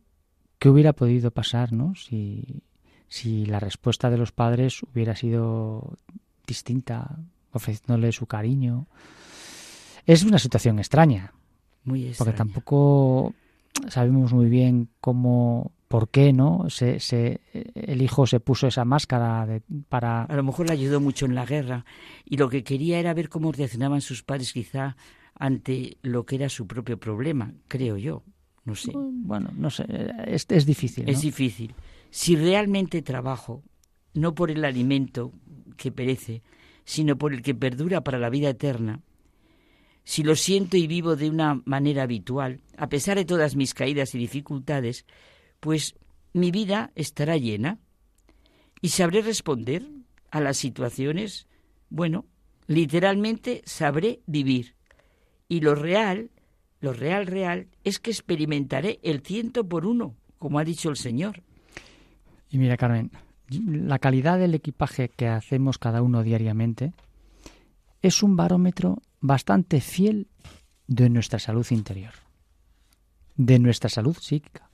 qué hubiera podido pasar, ¿no? Si, si la respuesta de los padres hubiera sido distinta, ofreciéndole su cariño. Es una situación extraña. Muy Porque tampoco sabemos muy bien cómo, por qué, ¿no? Se, se, el hijo se puso esa máscara de, para... A lo mejor le ayudó mucho en la guerra y lo que quería era ver cómo reaccionaban sus padres quizá ante lo que era su propio problema, creo yo. No sé. Bueno, no sé, es, es difícil. Es difícil. Si realmente trabajo, no por el alimento que perece, sino por el que perdura para la vida eterna, si lo siento y vivo de una manera habitual, a pesar de todas mis caídas y dificultades, pues mi vida estará llena y sabré responder a las situaciones, bueno, literalmente sabré vivir. Y lo real, lo real, real, es que experimentaré el ciento por uno, como ha dicho el Señor. Y mira, Carmen, la calidad del equipaje que hacemos cada uno diariamente es un barómetro bastante fiel de nuestra salud interior, de nuestra salud psíquica.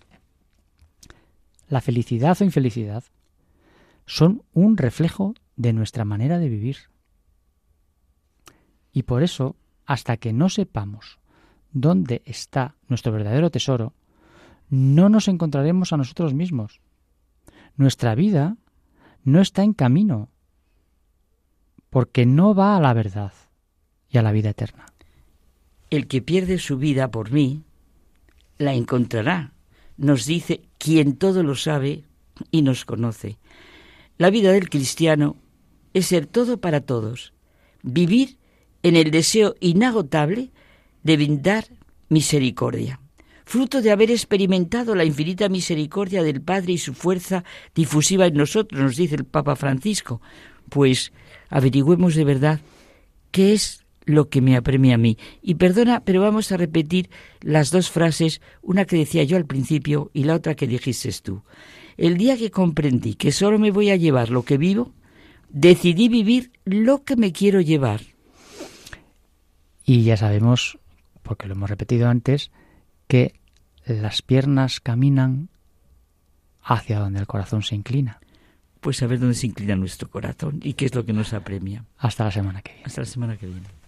La felicidad o infelicidad son un reflejo de nuestra manera de vivir. Y por eso, hasta que no sepamos dónde está nuestro verdadero tesoro, no nos encontraremos a nosotros mismos. Nuestra vida no está en camino, porque no va a la verdad y a la vida eterna. El que pierde su vida por mí, la encontrará, nos dice quien todo lo sabe y nos conoce. La vida del cristiano es ser todo para todos, vivir en el deseo inagotable de brindar misericordia, fruto de haber experimentado la infinita misericordia del Padre y su fuerza difusiva en nosotros, nos dice el Papa Francisco. Pues averigüemos de verdad qué es lo que me apremia a mí. Y perdona, pero vamos a repetir las dos frases, una que decía yo al principio y la otra que dijiste tú. El día que comprendí que solo me voy a llevar lo que vivo, decidí vivir lo que me quiero llevar. Y ya sabemos, porque lo hemos repetido antes, que las piernas caminan hacia donde el corazón se inclina pues saber dónde se inclina nuestro corazón y qué es lo que nos apremia. Hasta la semana que viene. Hasta la semana que viene.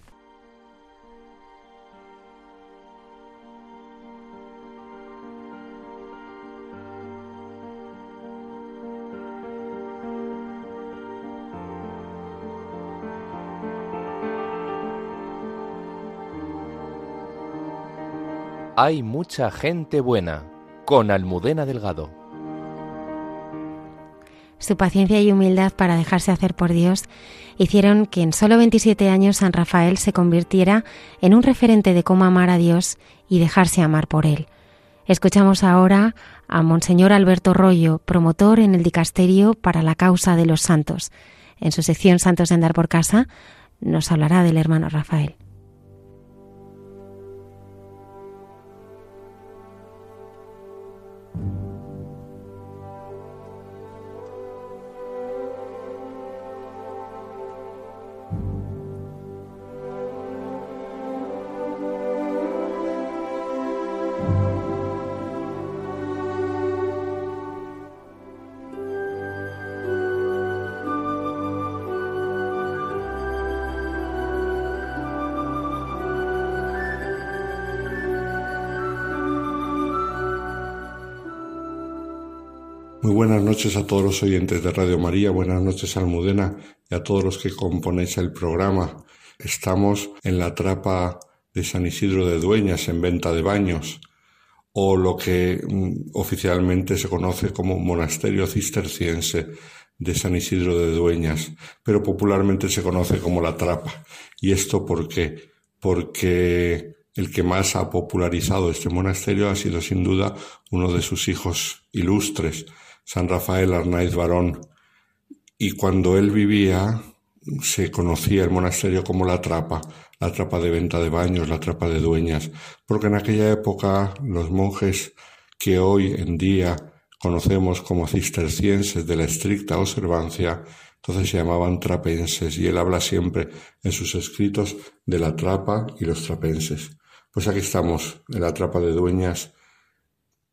Hay mucha gente buena con Almudena Delgado. Su paciencia y humildad para dejarse hacer por Dios hicieron que en solo 27 años San Rafael se convirtiera en un referente de cómo amar a Dios y dejarse amar por Él. Escuchamos ahora a Monseñor Alberto Rollo, promotor en el Dicasterio para la Causa de los Santos. En su sección Santos de Andar por Casa nos hablará del hermano Rafael. noches a todos los oyentes de Radio María, buenas noches Almudena y a todos los que componéis el programa. Estamos en la trapa de San Isidro de Dueñas en venta de baños o lo que mm, oficialmente se conoce como Monasterio Cisterciense de San Isidro de Dueñas, pero popularmente se conoce como la trapa. ¿Y esto por qué? Porque el que más ha popularizado este monasterio ha sido sin duda uno de sus hijos ilustres, San Rafael Arnaiz Barón, y cuando él vivía se conocía el monasterio como la trapa, la trapa de venta de baños, la trapa de dueñas, porque en aquella época los monjes que hoy en día conocemos como cistercienses de la estricta observancia, entonces se llamaban trapenses, y él habla siempre en sus escritos de la trapa y los trapenses. Pues aquí estamos, en la trapa de dueñas,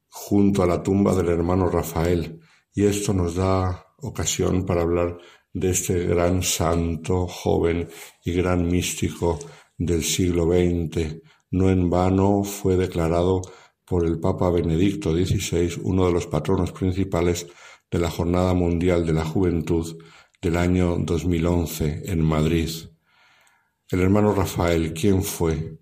junto a la tumba del hermano Rafael. Y esto nos da ocasión para hablar de este gran santo, joven y gran místico del siglo XX. No en vano fue declarado por el Papa Benedicto XVI uno de los patronos principales de la Jornada Mundial de la Juventud del año 2011 en Madrid. El hermano Rafael, ¿quién fue?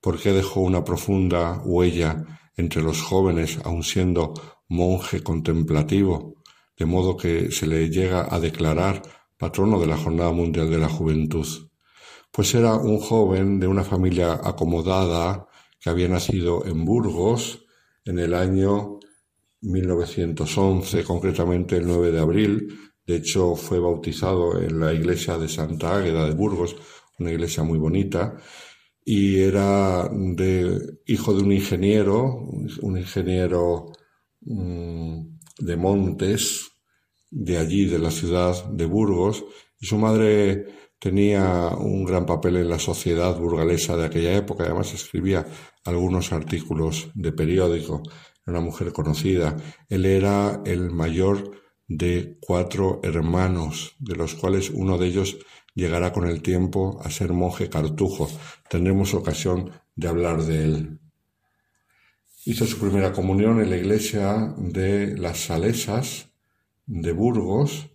¿Por qué dejó una profunda huella entre los jóvenes, aun siendo monje contemplativo, de modo que se le llega a declarar patrono de la Jornada Mundial de la Juventud? Pues era un joven de una familia acomodada que había nacido en Burgos en el año 1911, concretamente el 9 de abril. De hecho, fue bautizado en la iglesia de Santa Águeda de Burgos, una iglesia muy bonita, y era de, hijo de un ingeniero, un ingeniero de Montes, de allí, de la ciudad de Burgos, y su madre tenía un gran papel en la sociedad burgalesa de aquella época, además escribía algunos artículos de periódico, era una mujer conocida. Él era el mayor de cuatro hermanos, de los cuales uno de ellos llegará con el tiempo a ser monje cartujo. Tendremos ocasión de hablar de él. Hizo su primera comunión en la iglesia de las Salesas de Burgos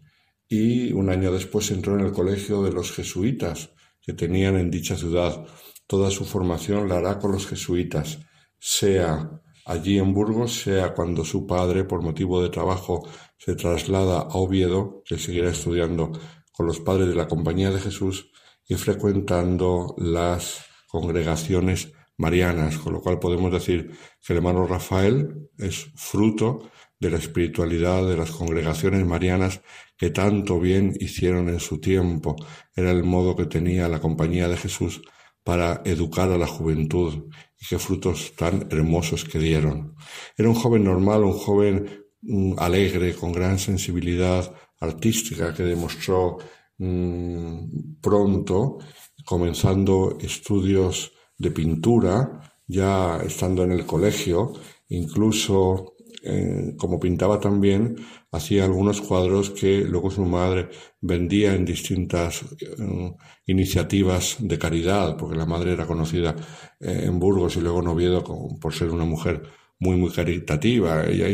y un año después entró en el colegio de los jesuitas que tenían en dicha ciudad. Toda su formación la hará con los jesuitas, sea allí en Burgos, sea cuando su padre, por motivo de trabajo, se traslada a Oviedo, que seguirá estudiando con los padres de la Compañía de Jesús y frecuentando las congregaciones marianas, con lo cual podemos decir que el hermano Rafael es fruto de la espiritualidad de las congregaciones marianas que tanto bien hicieron en su tiempo. Era el modo que tenía la Compañía de Jesús para educar a la juventud y qué frutos tan hermosos que dieron. Era un joven normal, un joven mm, alegre, con gran sensibilidad artística que demostró mm, pronto, comenzando estudios de pintura, ya estando en el colegio, incluso eh, como pintaba también, hacía algunos cuadros que luego su madre vendía en distintas eh, iniciativas de caridad, porque la madre era conocida eh, en Burgos y luego en Oviedo por ser una mujer muy, muy caritativa. Ella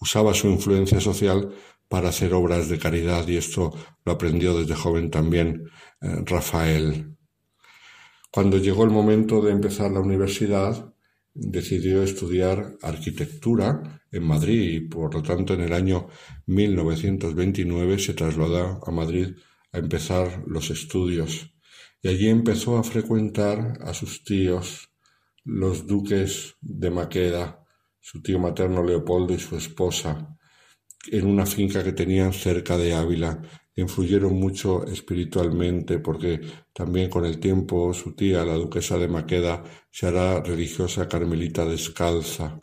usaba su influencia social para hacer obras de caridad y esto lo aprendió desde joven también Rafael. Cuando llegó el momento de empezar la universidad, decidió estudiar arquitectura en Madrid y por lo tanto en el año 1929 se trasladó a Madrid a empezar los estudios y allí empezó a frecuentar a sus tíos, los duques de Maqueda, su tío materno Leopoldo y su esposa, en una finca que tenían cerca de Ávila. Influyeron mucho espiritualmente porque también con el tiempo su tía, la duquesa de Maqueda, se hará religiosa carmelita descalza.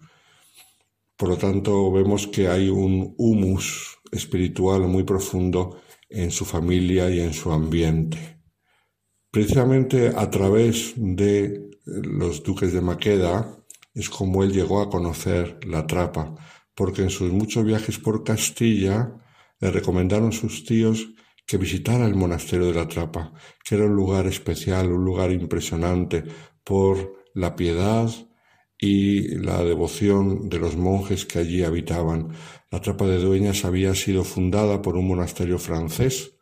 Por lo tanto, vemos que hay un humus espiritual muy profundo en su familia y en su ambiente. Precisamente a través de los duques de Maqueda es como él llegó a conocer la trapa, porque en sus muchos viajes por Castilla le recomendaron sus tíos que visitara el monasterio de la Trapa, que era un lugar especial, un lugar impresionante por la piedad y la devoción de los monjes que allí habitaban. La Trapa de Dueñas había sido fundada por un monasterio francés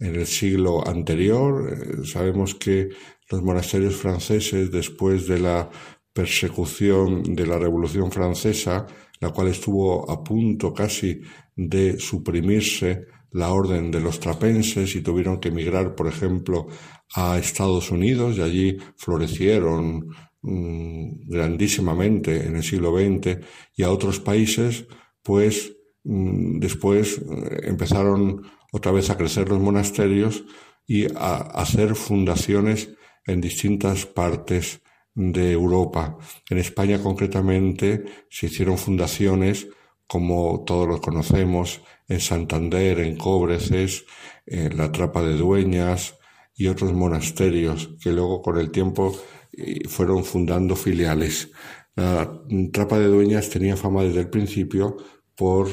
en el siglo anterior. Eh, sabemos que los monasterios franceses, después de la persecución de la Revolución Francesa, la cual estuvo a punto casi de suprimirse la orden de los trapenses y tuvieron que emigrar, por ejemplo, a Estados Unidos y allí florecieron mm, grandísimamente en el siglo XX y a otros países, pues mm, después eh, empezaron otra vez a crecer los monasterios y a hacer fundaciones en distintas partes de Europa. En España concretamente se hicieron fundaciones como todos los conocemos, en Santander, en Cóbreces, en la Trapa de Dueñas y otros monasterios que luego con el tiempo eh, fueron fundando filiales. La trapa de dueñas tenía fama desde el principio por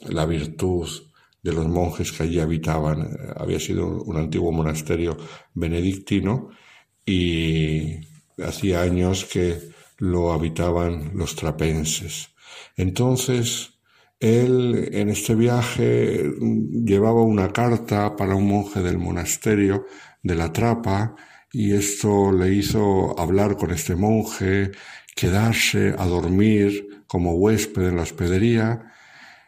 la virtud de los monjes que allí habitaban. Había sido un antiguo monasterio benedictino y hacía años que lo habitaban los trapenses. Entonces, él en este viaje llevaba una carta para un monje del monasterio de la Trapa y esto le hizo hablar con este monje, quedarse a dormir como huésped en la hospedería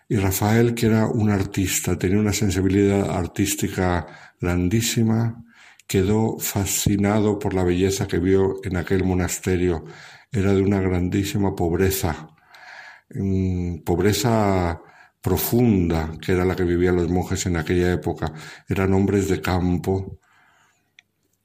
y Rafael, que era un artista, tenía una sensibilidad artística grandísima, quedó fascinado por la belleza que vio en aquel monasterio. Era de una grandísima pobreza, mm, pobreza profunda, que era la que vivían los monjes en aquella época. Eran hombres de campo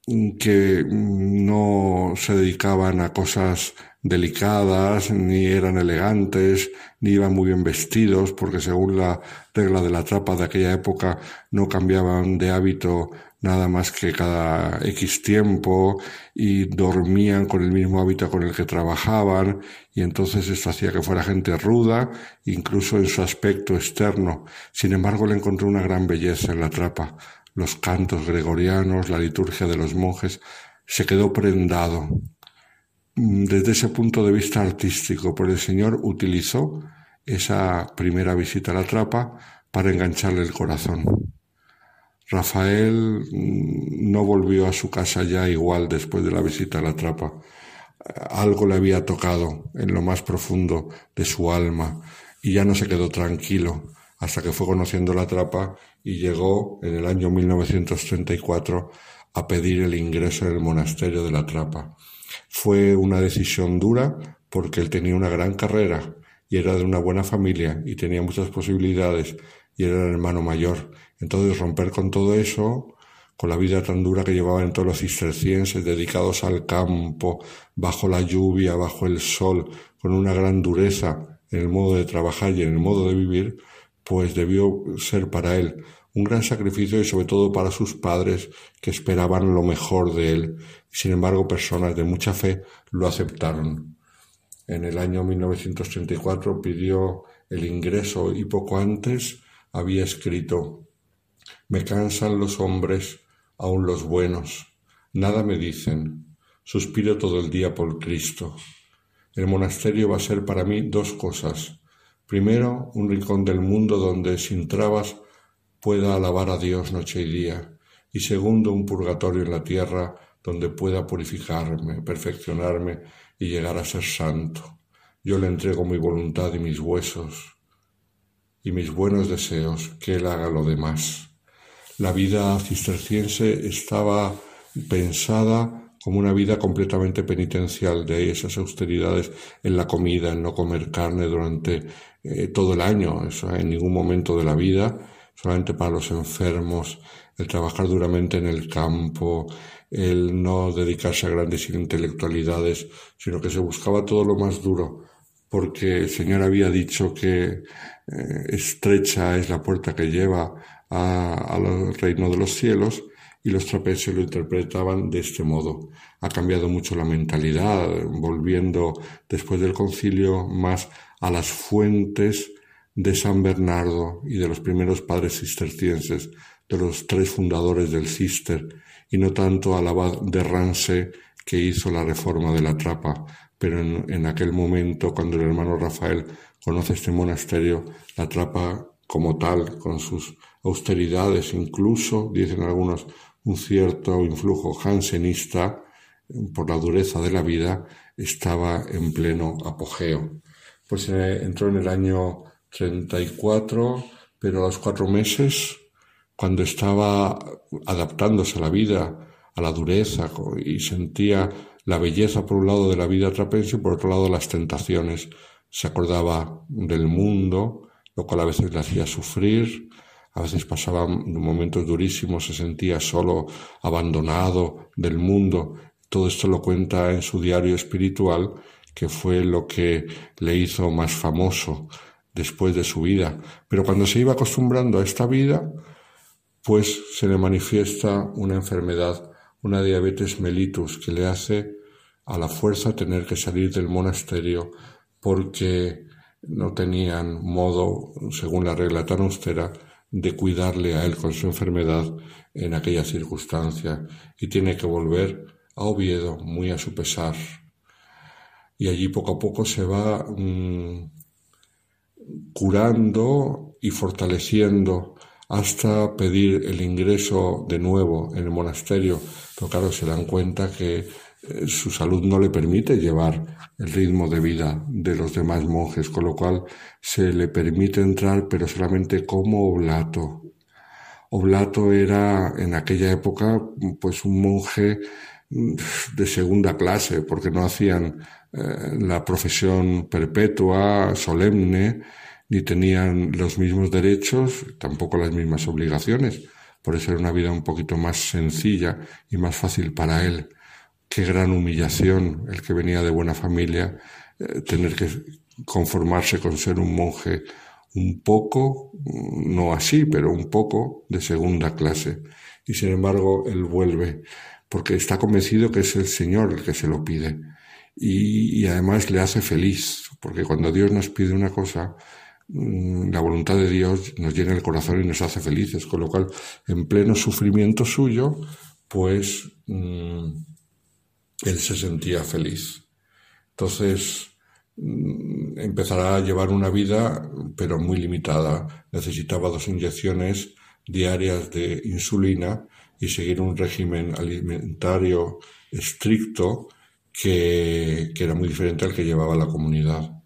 mm, que mm, no se dedicaban a cosas delicadas, ni eran elegantes, ni iban muy bien vestidos, porque según la regla de la trapa de aquella época no cambiaban de hábito nada más que cada X tiempo y dormían con el mismo hábito con el que trabajaban y entonces esto hacía que fuera gente ruda, incluso en su aspecto externo. Sin embargo, le encontró una gran belleza en la trapa. Los cantos gregorianos, la liturgia de los monjes, se quedó prendado Mm, desde ese punto de vista artístico, pues el Señor utilizó esa primera visita a la trapa para engancharle el corazón. Rafael mm, no volvió a su casa ya igual después de la visita a la trapa. Algo le había tocado en lo más profundo de su alma y ya no se quedó tranquilo hasta que fue conociendo la trapa y llegó en el año 1934 a pedir el ingreso en el monasterio de la trapa. Fue una decisión dura porque él tenía una gran carrera y era de una buena familia y tenía muchas posibilidades y era el hermano mayor. Entonces romper con todo eso, con la vida tan dura que llevaban todos los cistercienses dedicados al campo, bajo la lluvia, bajo el sol, con una gran dureza en el modo de trabajar y en el modo de vivir, pues debió ser para él un gran sacrificio y sobre todo para sus padres que esperaban lo mejor de él. Sin embargo, personas de mucha fe lo aceptaron. En el año 1934 pidió el ingreso y poco antes había escrito Me cansan los hombres, aun los buenos, nada me dicen, suspiro todo el día por Cristo. El monasterio va a ser para mí dos cosas. Primero, un rincón del mundo donde sin trabas pueda alabar a Dios noche y día, y segundo, un purgatorio en la tierra donde pueda purificarme, perfeccionarme y llegar a ser santo. Yo le entrego mi voluntad y mis huesos y mis buenos deseos, que Él haga lo demás. La vida cisterciense estaba pensada como una vida completamente penitencial, de esas austeridades en la comida, en no comer carne durante eh, todo el año, eso en ningún momento de la vida, solamente para los enfermos, el trabajar duramente en el campo, el no dedicarse a grandes intelectualidades, sino que se buscaba todo lo más duro, porque el Señor había dicho que eh, estrecha es la puerta que lleva al reino de los cielos, y los trapezios lo interpretaban de este modo. Ha cambiado mucho la mentalidad, volviendo después del concilio más a las fuentes de San Bernardo y de los primeros padres cistercienses, de los tres fundadores del Cister, y no tanto al abad de Ranse que hizo la reforma de la trapa, pero en, aquel momento, cuando el hermano Rafael conoce este monasterio, la trapa como tal, con sus austeridades, incluso, dicen algunos, un cierto influjo jansenista, por la dureza de la vida, estaba en pleno apogeo. Pues eh, entró en el año 34, pero a los cuatro meses, cuando estaba adaptándose a la vida, a la dureza, y sentía la belleza por un lado de la vida trapense y por otro lado las tentaciones, se acordaba del mundo, lo cual a veces le hacía sufrir, a veces pasaba momentos durísimos, se sentía solo, abandonado del mundo. Todo esto lo cuenta en su diario espiritual, que fue lo que le hizo más famoso después de su vida. Pero cuando se iba acostumbrando a esta vida, pues se le manifiesta una enfermedad, una diabetes mellitus, que le hace a la fuerza tener que salir del monasterio porque no tenían modo, según la regla tan austera, de cuidarle a él con su enfermedad en aquella circunstancia y tiene que volver a Oviedo muy a su pesar. Y allí poco a poco se va mm, curando y fortaleciendo hasta pedir el ingreso de nuevo en el monasterio. Pero claro, se dan cuenta que eh, su salud no le permite llevar el ritmo de vida de los demás monjes, con lo cual se le permite entrar, pero solamente como oblato. Oblato era en aquella época pues un monje mm, de segunda clase, porque no hacían eh, la profesión perpetua, solemne, ni tenían los mismos derechos, tampoco las mismas obligaciones. Por eso era una vida un poquito más sencilla y más fácil para él. Qué gran humillación el que venía de buena familia, eh, tener que conformarse con ser un monje un poco, no así, pero un poco de segunda clase. Y sin embargo, él vuelve, porque está convencido que es el Señor el que se lo pide. Y, además le hace feliz, porque cuando Dios nos pide una cosa, la voluntad de Dios nos llena el corazón y nos hace felices, con lo cual, en pleno sufrimiento suyo, pues mm, él se sentía feliz. Entonces, mm, empezará a llevar una vida, pero muy limitada. Necesitaba dos inyecciones diarias de insulina y seguir un régimen alimentario estricto que era muy diferente al que llevaba la comunidad.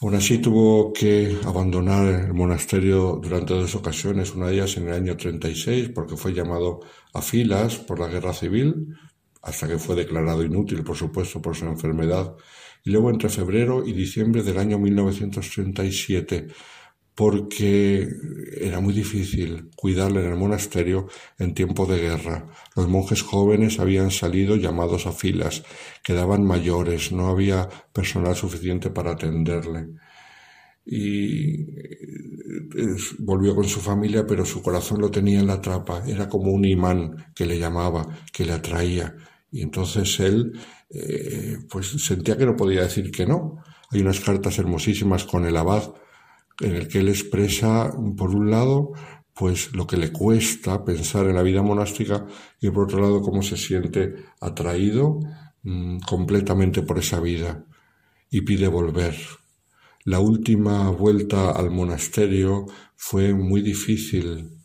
Aún así tuvo que abandonar el monasterio durante dos ocasiones, una de ellas en el año 36 porque fue llamado a filas por la guerra civil, hasta que fue declarado inútil, por supuesto, por su enfermedad, y luego entre febrero y diciembre del año 1937 porque era muy difícil cuidarle en el monasterio en tiempo de guerra. Los monjes jóvenes habían salido llamados a filas, quedaban mayores, no había personal suficiente para atenderle. Y eh, volvió con su familia, pero su corazón lo tenía en la trapa, era como un imán que le llamaba, que le atraía. Y entonces él eh, pues sentía que no podía decir que no. Hay unas cartas hermosísimas con el abad, en el que él expresa, por un lado, pues lo que le cuesta pensar en la vida monástica y por otro lado cómo se siente atraído mm, completamente por esa vida y pide volver. La última vuelta al monasterio fue muy difícil.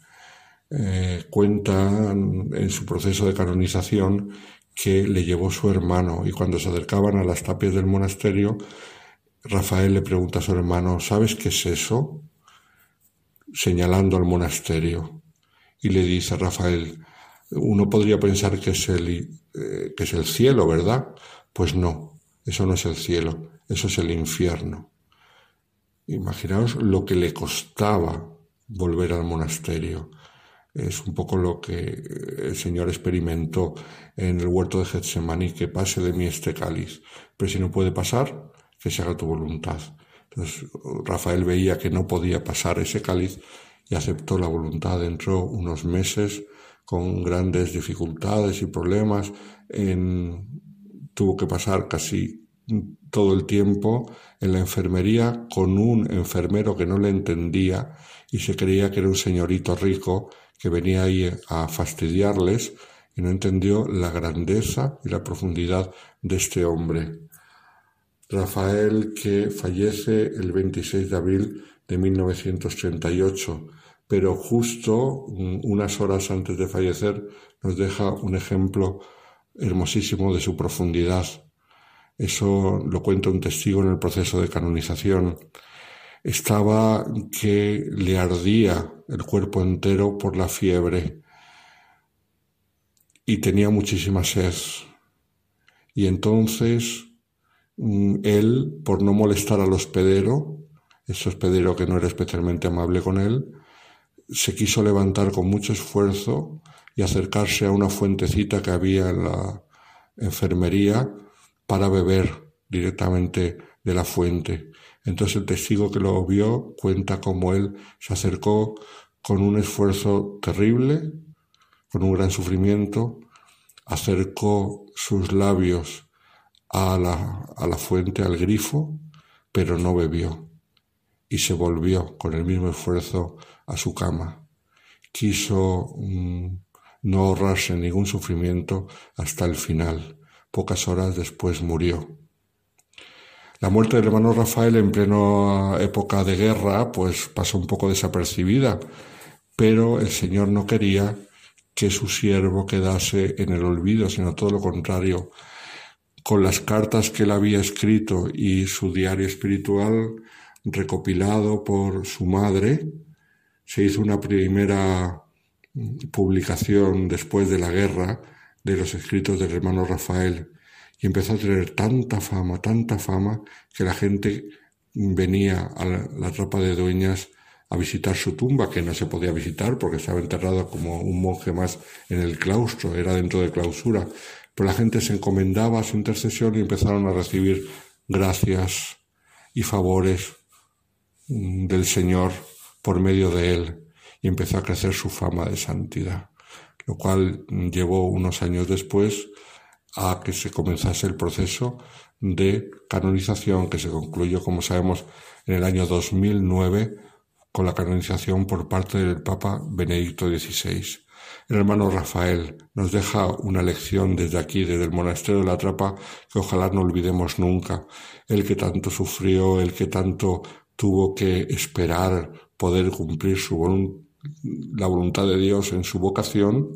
Eh, cuenta en su proceso de canonización que le llevó su hermano y cuando se acercaban a las tapias del monasterio Rafael le pregunta a su hermano, ¿sabes qué es eso? señalando al monasterio. Y le dice a Rafael, uno podría pensar que es, el, eh, que es el cielo, ¿verdad? Pues no, eso no es el cielo, eso es el infierno. Imaginaos lo que le costaba volver al monasterio. Es un poco lo que el Señor experimentó en el huerto de Getsemaní, que pase de mí este cáliz. Pero si no puede pasar, que se haga tu voluntad. Entonces Rafael veía que no podía pasar ese cáliz y aceptó la voluntad. Entró unos meses con grandes dificultades y problemas. tuvo que pasar casi todo el tiempo en la enfermería con un enfermero que no le entendía y se creía que era un señorito rico que venía ahí a fastidiarles y no entendió la grandeza y la profundidad de este hombre. Rafael que fallece el 26 de abril de 1938, pero justo unas horas antes de fallecer nos deja un ejemplo hermosísimo de su profundidad. Eso lo cuenta un testigo en el proceso de canonización. Estaba que le ardía el cuerpo entero por la fiebre y tenía muchísima sed. Y entonces Mm, él, por no molestar al hospedero, ese hospedero que no era especialmente amable con él, se quiso levantar con mucho esfuerzo y acercarse a una fuentecita que había en la enfermería para beber directamente de la fuente. Entonces el testigo que lo vio cuenta cómo él se acercó con un esfuerzo terrible, con un gran sufrimiento, acercó sus labios a la, fuente, al grifo, pero no bebió y se volvió con el mismo esfuerzo a su cama. Quiso mm, no ahorrarse ningún sufrimiento hasta el final. Pocas horas después murió. La muerte del hermano Rafael en plena época de guerra pues pasó un poco desapercibida, pero el Señor no quería que su siervo quedase en el olvido, sino todo lo contrario. Con las cartas que él había escrito y su diario espiritual recopilado por su madre, se hizo una primera mm, publicación después de la guerra de los escritos del hermano Rafael y empezó a tener tanta fama, tanta fama, que la gente venía a la, tropa de dueñas a visitar su tumba, que no se podía visitar porque estaba enterrado como un monje más en el claustro, era dentro de clausura. Pero la gente se encomendaba a su intercesión y empezaron a recibir gracias y favores mm, del Señor por medio de él y empezó a crecer su fama de santidad, lo cual llevó unos años después a que se comenzase el proceso de canonización que se concluyó, como sabemos, en el año 2009 con la canonización por parte del Papa Benedicto XVI. El hermano Rafael nos deja una lección desde aquí, desde el monasterio de la Trapa, que ojalá no olvidemos nunca. El que tanto sufrió, el que tanto tuvo que esperar poder cumplir la voluntad de Dios en su vocación,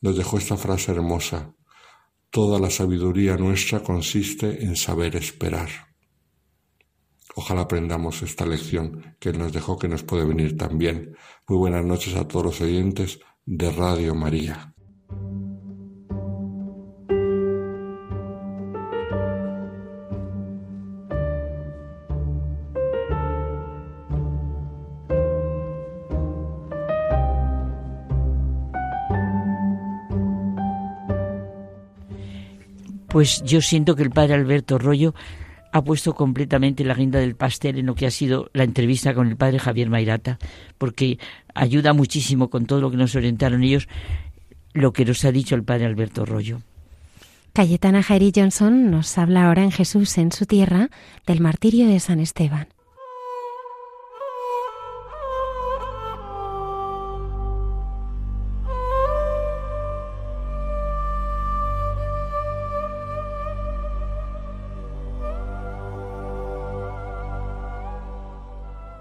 nos dejó esta frase hermosa. Toda la sabiduría nuestra consiste en saber esperar. Ojalá aprendamos esta lección que nos dejó, que nos puede venir también. Muy buenas noches a todos los oyentes de Radio María. pues yo siento que el padre Alberto Rollo ha puesto completamente la guinda del pastel en lo que ha sido la entrevista con el padre Javier Mairata, porque ayuda muchísimo con todo lo que nos orientaron ellos, lo que nos ha dicho el padre Alberto Rollo. Cayetana Jairi Johnson nos habla ahora en Jesús en su tierra del martirio de San Esteban.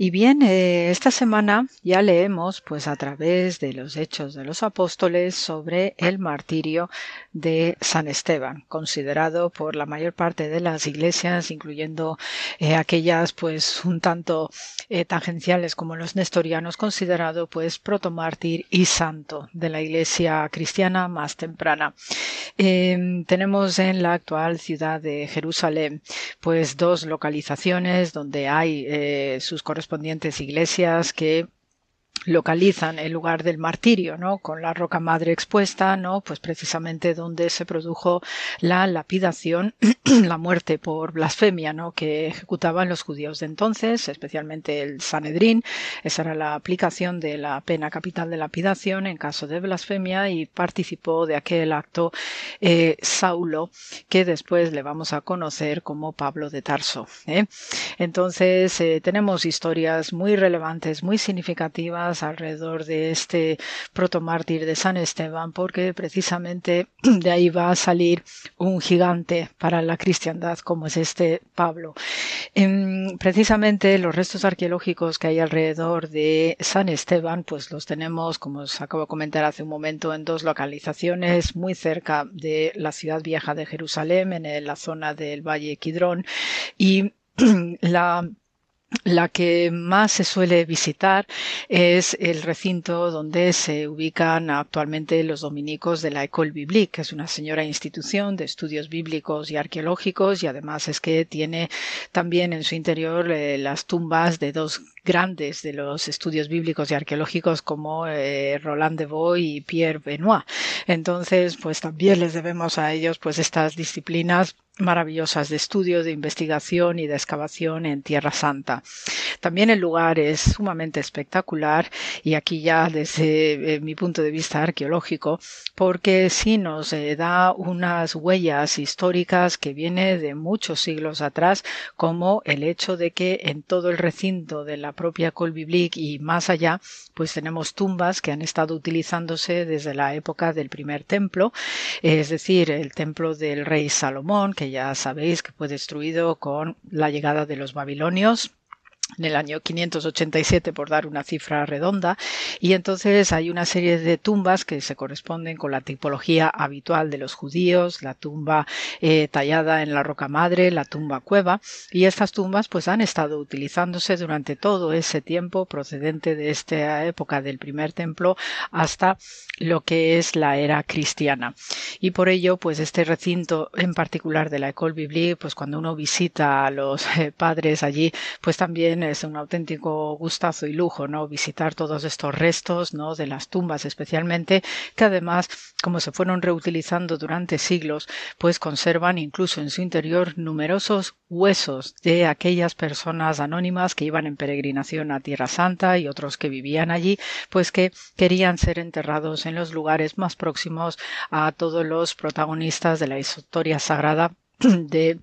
Y bien, eh, esta semana ya leemos, pues a través de los hechos de los apóstoles, sobre el martirio de San Esteban, considerado por la mayor parte de las iglesias, incluyendo eh, aquellas, pues un tanto eh, tangenciales como los nestorianos, considerado pues protomártir y santo de la iglesia cristiana más temprana. tenemos en la actual ciudad de Jerusalén, pues dos localizaciones donde hay sus correspondientes iglesias que localizan el lugar del martirio, ¿no? Con la roca madre expuesta, ¿no? Pues precisamente donde se produjo la lapidación, la muerte por blasfemia, ¿no? Que ejecutaban los judíos de entonces, especialmente el Sanedrín. Esa era la aplicación de la pena capital de lapidación en caso de blasfemia y participó de aquel acto eh, Saulo, que después le vamos a conocer como Pablo de Tarso. ¿eh? Entonces, eh, tenemos historias muy relevantes, muy significativas alrededor de este protomártir de San Esteban, porque precisamente de ahí va a salir un gigante para la cristiandad como es este Pablo. Em, precisamente los restos arqueológicos que hay alrededor de San Esteban, pues los tenemos, como os acabo de comentar hace un momento, en dos localizaciones muy cerca de la ciudad vieja de Jerusalén, en la zona del Valle Quidrón, y la la que más se suele visitar es el recinto donde se ubican actualmente los dominicos de la École Biblique, que es una señora institución de estudios bíblicos y arqueológicos y además es que tiene también en su interior eh, las tumbas de dos grandes de los estudios bíblicos y arqueológicos como eh, Roland de Boy y Pierre Benoit. Entonces, pues también les debemos a ellos pues estas disciplinas maravillosas de estudio, de investigación y de excavación en Tierra Santa. También el lugar es sumamente espectacular y aquí ya desde eh, mi punto de vista arqueológico, porque sí nos eh, da unas huellas históricas que viene de muchos siglos atrás, como el hecho de que en todo el recinto de la propia Col y más allá, pues tenemos tumbas que han estado utilizándose desde la época del primer templo, es decir, el templo del rey Salomón, que ya sabéis que fue destruido con la llegada de los babilonios en el año 587 por dar una cifra redonda. Y entonces hay una serie de tumbas que se corresponden con la tipología habitual de los judíos la tumba eh, tallada en la roca madre la tumba cueva. Y estas tumbas pues han estado utilizándose durante todo ese tiempo procedente de esta época del primer templo hasta lo que es la era cristiana. Y por ello pues este recinto en particular de la École Biblique pues cuando uno visita a los eh, padres allí pues también es un auténtico gustazo y lujo, ¿no? Visitar todos estos restos, ¿no? De las tumbas especialmente, que además, como se fueron reutilizando durante siglos, pues conservan incluso en su interior numerosos huesos de aquellas personas anónimas que iban en peregrinación a Tierra Santa y otros que vivían allí, pues que querían ser enterrados en los lugares más próximos a todos los protagonistas de la historia sagrada de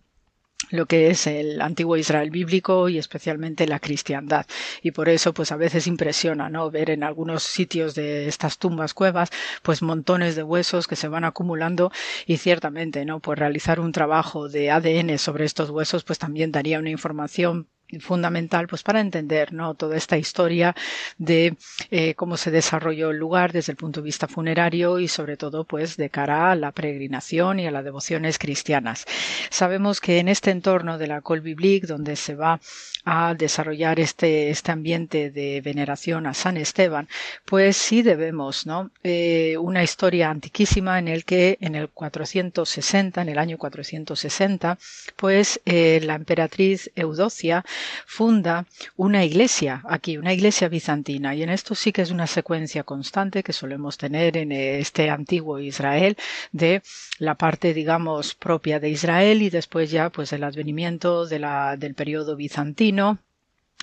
lo que es el antiguo Israel bíblico y especialmente la cristiandad. Y por eso, pues a veces impresiona, ¿no? Ver en algunos sitios de estas tumbas cuevas, pues montones de huesos que se van acumulando y ciertamente, ¿no? Pues realizar un trabajo de ADN sobre estos huesos, pues también daría una información fundamental pues para entender ¿no? toda esta historia de eh, cómo se desarrolló el lugar desde el punto de vista funerario y sobre todo pues de cara a la peregrinación y a las devociones cristianas. Sabemos que en este entorno de la Col Biblique donde se va a desarrollar este, este ambiente de veneración a San Esteban, pues sí debemos, ¿no? Eh, una historia antiquísima en el que en el 460, en el año 460, pues eh, la emperatriz Eudocia funda una iglesia aquí, una iglesia bizantina, y en esto sí que es una secuencia constante que solemos tener en este antiguo Israel de la parte, digamos, propia de Israel y después ya pues el advenimiento de la, del periodo bizantino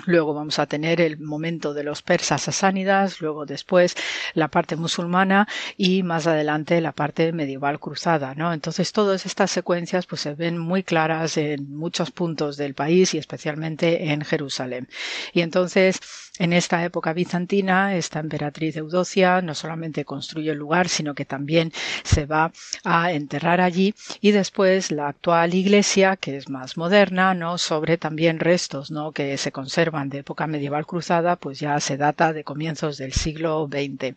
Luego vamos a tener el momento de los persas sasánidas, luego después la parte musulmana y más adelante la parte medieval cruzada, ¿no? Entonces todas estas secuencias pues se ven muy claras en muchos puntos del país y especialmente en Jerusalén. Y entonces en esta época bizantina, esta emperatriz Eudocia no solamente construye el lugar, sino que también se va a enterrar allí y después la actual iglesia, que es más moderna, ¿no? sobre también restos ¿no? que se conservan de época medieval cruzada, pues ya se data de comienzos del siglo XX.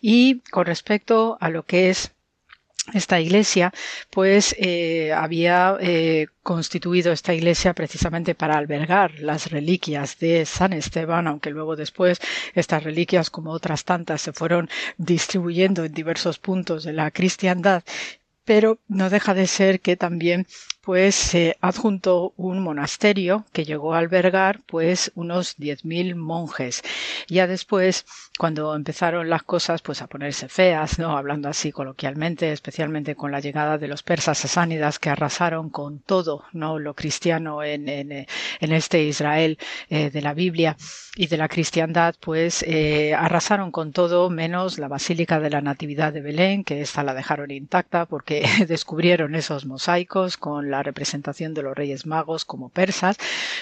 Y con respecto a lo que es esta iglesia, pues eh, había eh, constituido esta iglesia precisamente para albergar las reliquias de San Esteban, aunque luego después estas reliquias, como otras tantas, se fueron distribuyendo en diversos puntos de la cristiandad. Pero no deja de ser que también pues se adjuntó un monasterio que llegó a albergar pues unos 10.000 monjes. Ya después, cuando empezaron las cosas pues a ponerse feas, ¿no? Hablando así coloquialmente, especialmente con la llegada de los persas sasánidas que arrasaron con todo, ¿no? Lo cristiano en, en, este Israel eh, de la Biblia y de la cristiandad, pues eh, arrasaron con todo menos la Basílica de la Natividad de Belén, que esta la dejaron intacta porque descubrieron esos mosaicos con la representación de los Reyes Magos como persas,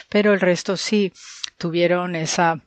pero el resto sí tuvieron esa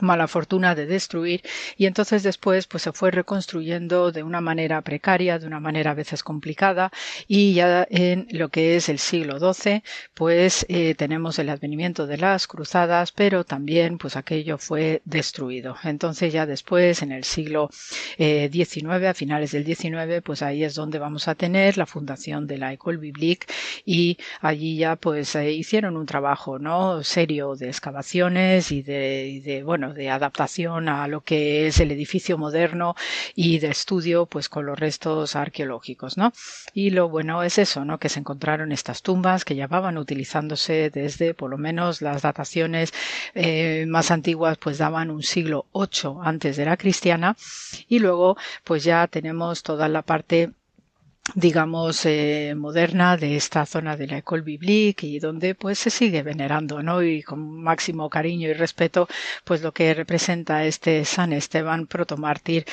mala fortuna de destruir y entonces después pues se fue reconstruyendo de una manera precaria, de una manera a veces complicada y ya en lo que es el siglo XII pues eh, tenemos el advenimiento de las cruzadas pero también pues aquello fue destruido. Entonces ya después en el siglo XIX, eh, a finales del XIX pues ahí es donde vamos a tener la fundación de la École Biblique y allí ya pues hicieron un trabajo no serio de excavaciones y de, de adaptación a lo que es el edificio moderno y de estudio, pues con los restos arqueológicos, ¿no? Y lo bueno es eso, ¿no? Que se encontraron estas tumbas que llevaban utilizándose desde, por lo menos, las dataciones eh, más antiguas, pues daban un siglo VIII antes de la cristiana y luego, pues ya tenemos toda la parte digamos, eh, moderna de esta zona de la École Biblique y donde pues se sigue venerando, ¿no? Y con máximo cariño y respeto, pues lo que representa este San Esteban protomártir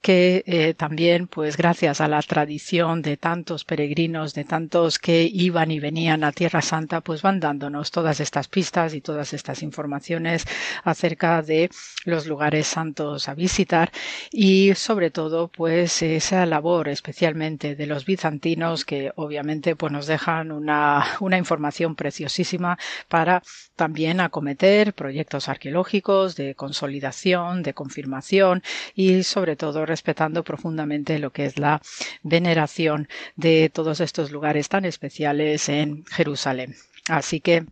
que eh, también, pues gracias a la tradición de tantos peregrinos, de tantos que iban y venían a Tierra Santa, pues van dándonos todas estas pistas y todas estas informaciones acerca de los lugares santos a visitar y sobre todo, pues esa labor especialmente de los bizantinos que obviamente pues nos dejan una, una información preciosísima para también acometer proyectos arqueológicos de consolidación, de confirmación y sobre todo respetando profundamente lo que es la veneración de todos estos lugares tan especiales en Jerusalén. Así que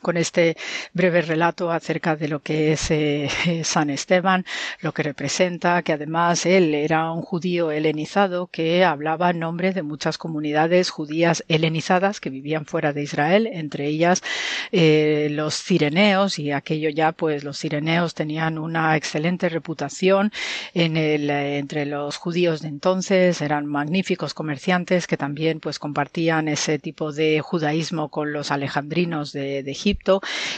con este breve relato acerca de lo que es eh, San Esteban, lo que representa, que además él era un judío helenizado que hablaba en nombre de muchas comunidades judías helenizadas que vivían fuera de Israel, entre ellas eh, los cireneos, y aquello ya, pues los cireneos tenían una excelente reputación eh, entre los judíos de entonces, eran magníficos comerciantes que también pues compartían ese tipo de judaísmo con los alejandrinos de, de Egipto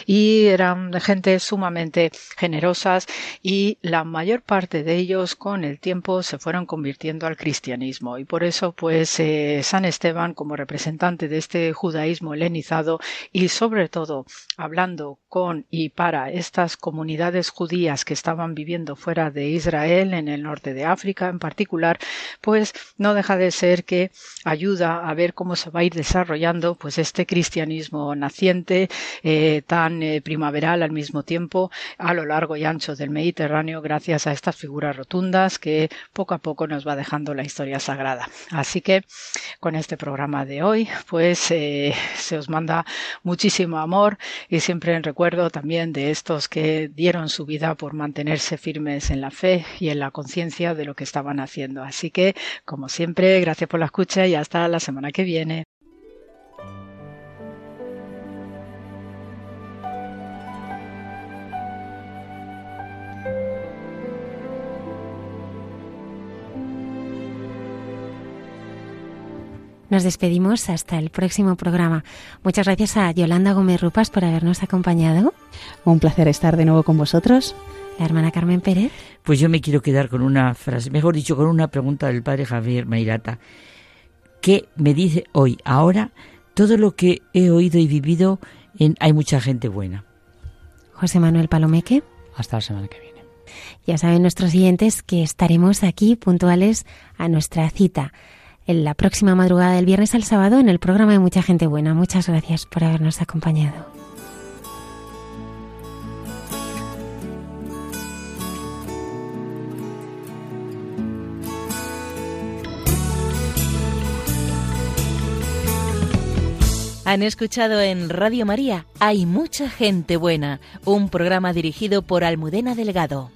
y eran gente sumamente generosas y la mayor parte de ellos con el tiempo se fueron convirtiendo al cristianismo. Y por eso pues eh, San Esteban como representante de este judaísmo helenizado y sobre todo hablando con y para estas comunidades judías que estaban viviendo fuera de Israel en el norte de África en particular pues no deja de ser que ayuda a ver cómo se va a ir desarrollando pues este cristianismo naciente eh, tan eh, primaveral al mismo tiempo a lo largo y ancho del Mediterráneo gracias a estas figuras rotundas que poco a poco nos va dejando la historia sagrada. Así que con este programa de hoy pues eh, se os manda muchísimo amor y siempre en recuerdo también de estos que dieron su vida por mantenerse firmes en la fe y en la conciencia de lo que estaban haciendo. Así que como siempre gracias por la escucha y hasta la semana que viene. Nos despedimos hasta el próximo programa. Muchas gracias a Yolanda Gómez Rupas por habernos acompañado. Un placer estar de nuevo con vosotros. La hermana Carmen Pérez. Pues yo me quiero quedar con una frase, mejor dicho, con una pregunta del padre Javier Meirata. ¿Qué me dice hoy, ahora, todo lo que he oído y vivido en Hay mucha gente buena? José Manuel Palomeque. Hasta la semana que viene. Ya saben nuestros siguientes que estaremos aquí puntuales a nuestra cita en la próxima madrugada del viernes al sábado en el programa de Mucha Gente Buena. Muchas gracias por habernos acompañado. Han escuchado en Radio María Hay mucha gente buena, un programa dirigido por Almudena Delgado.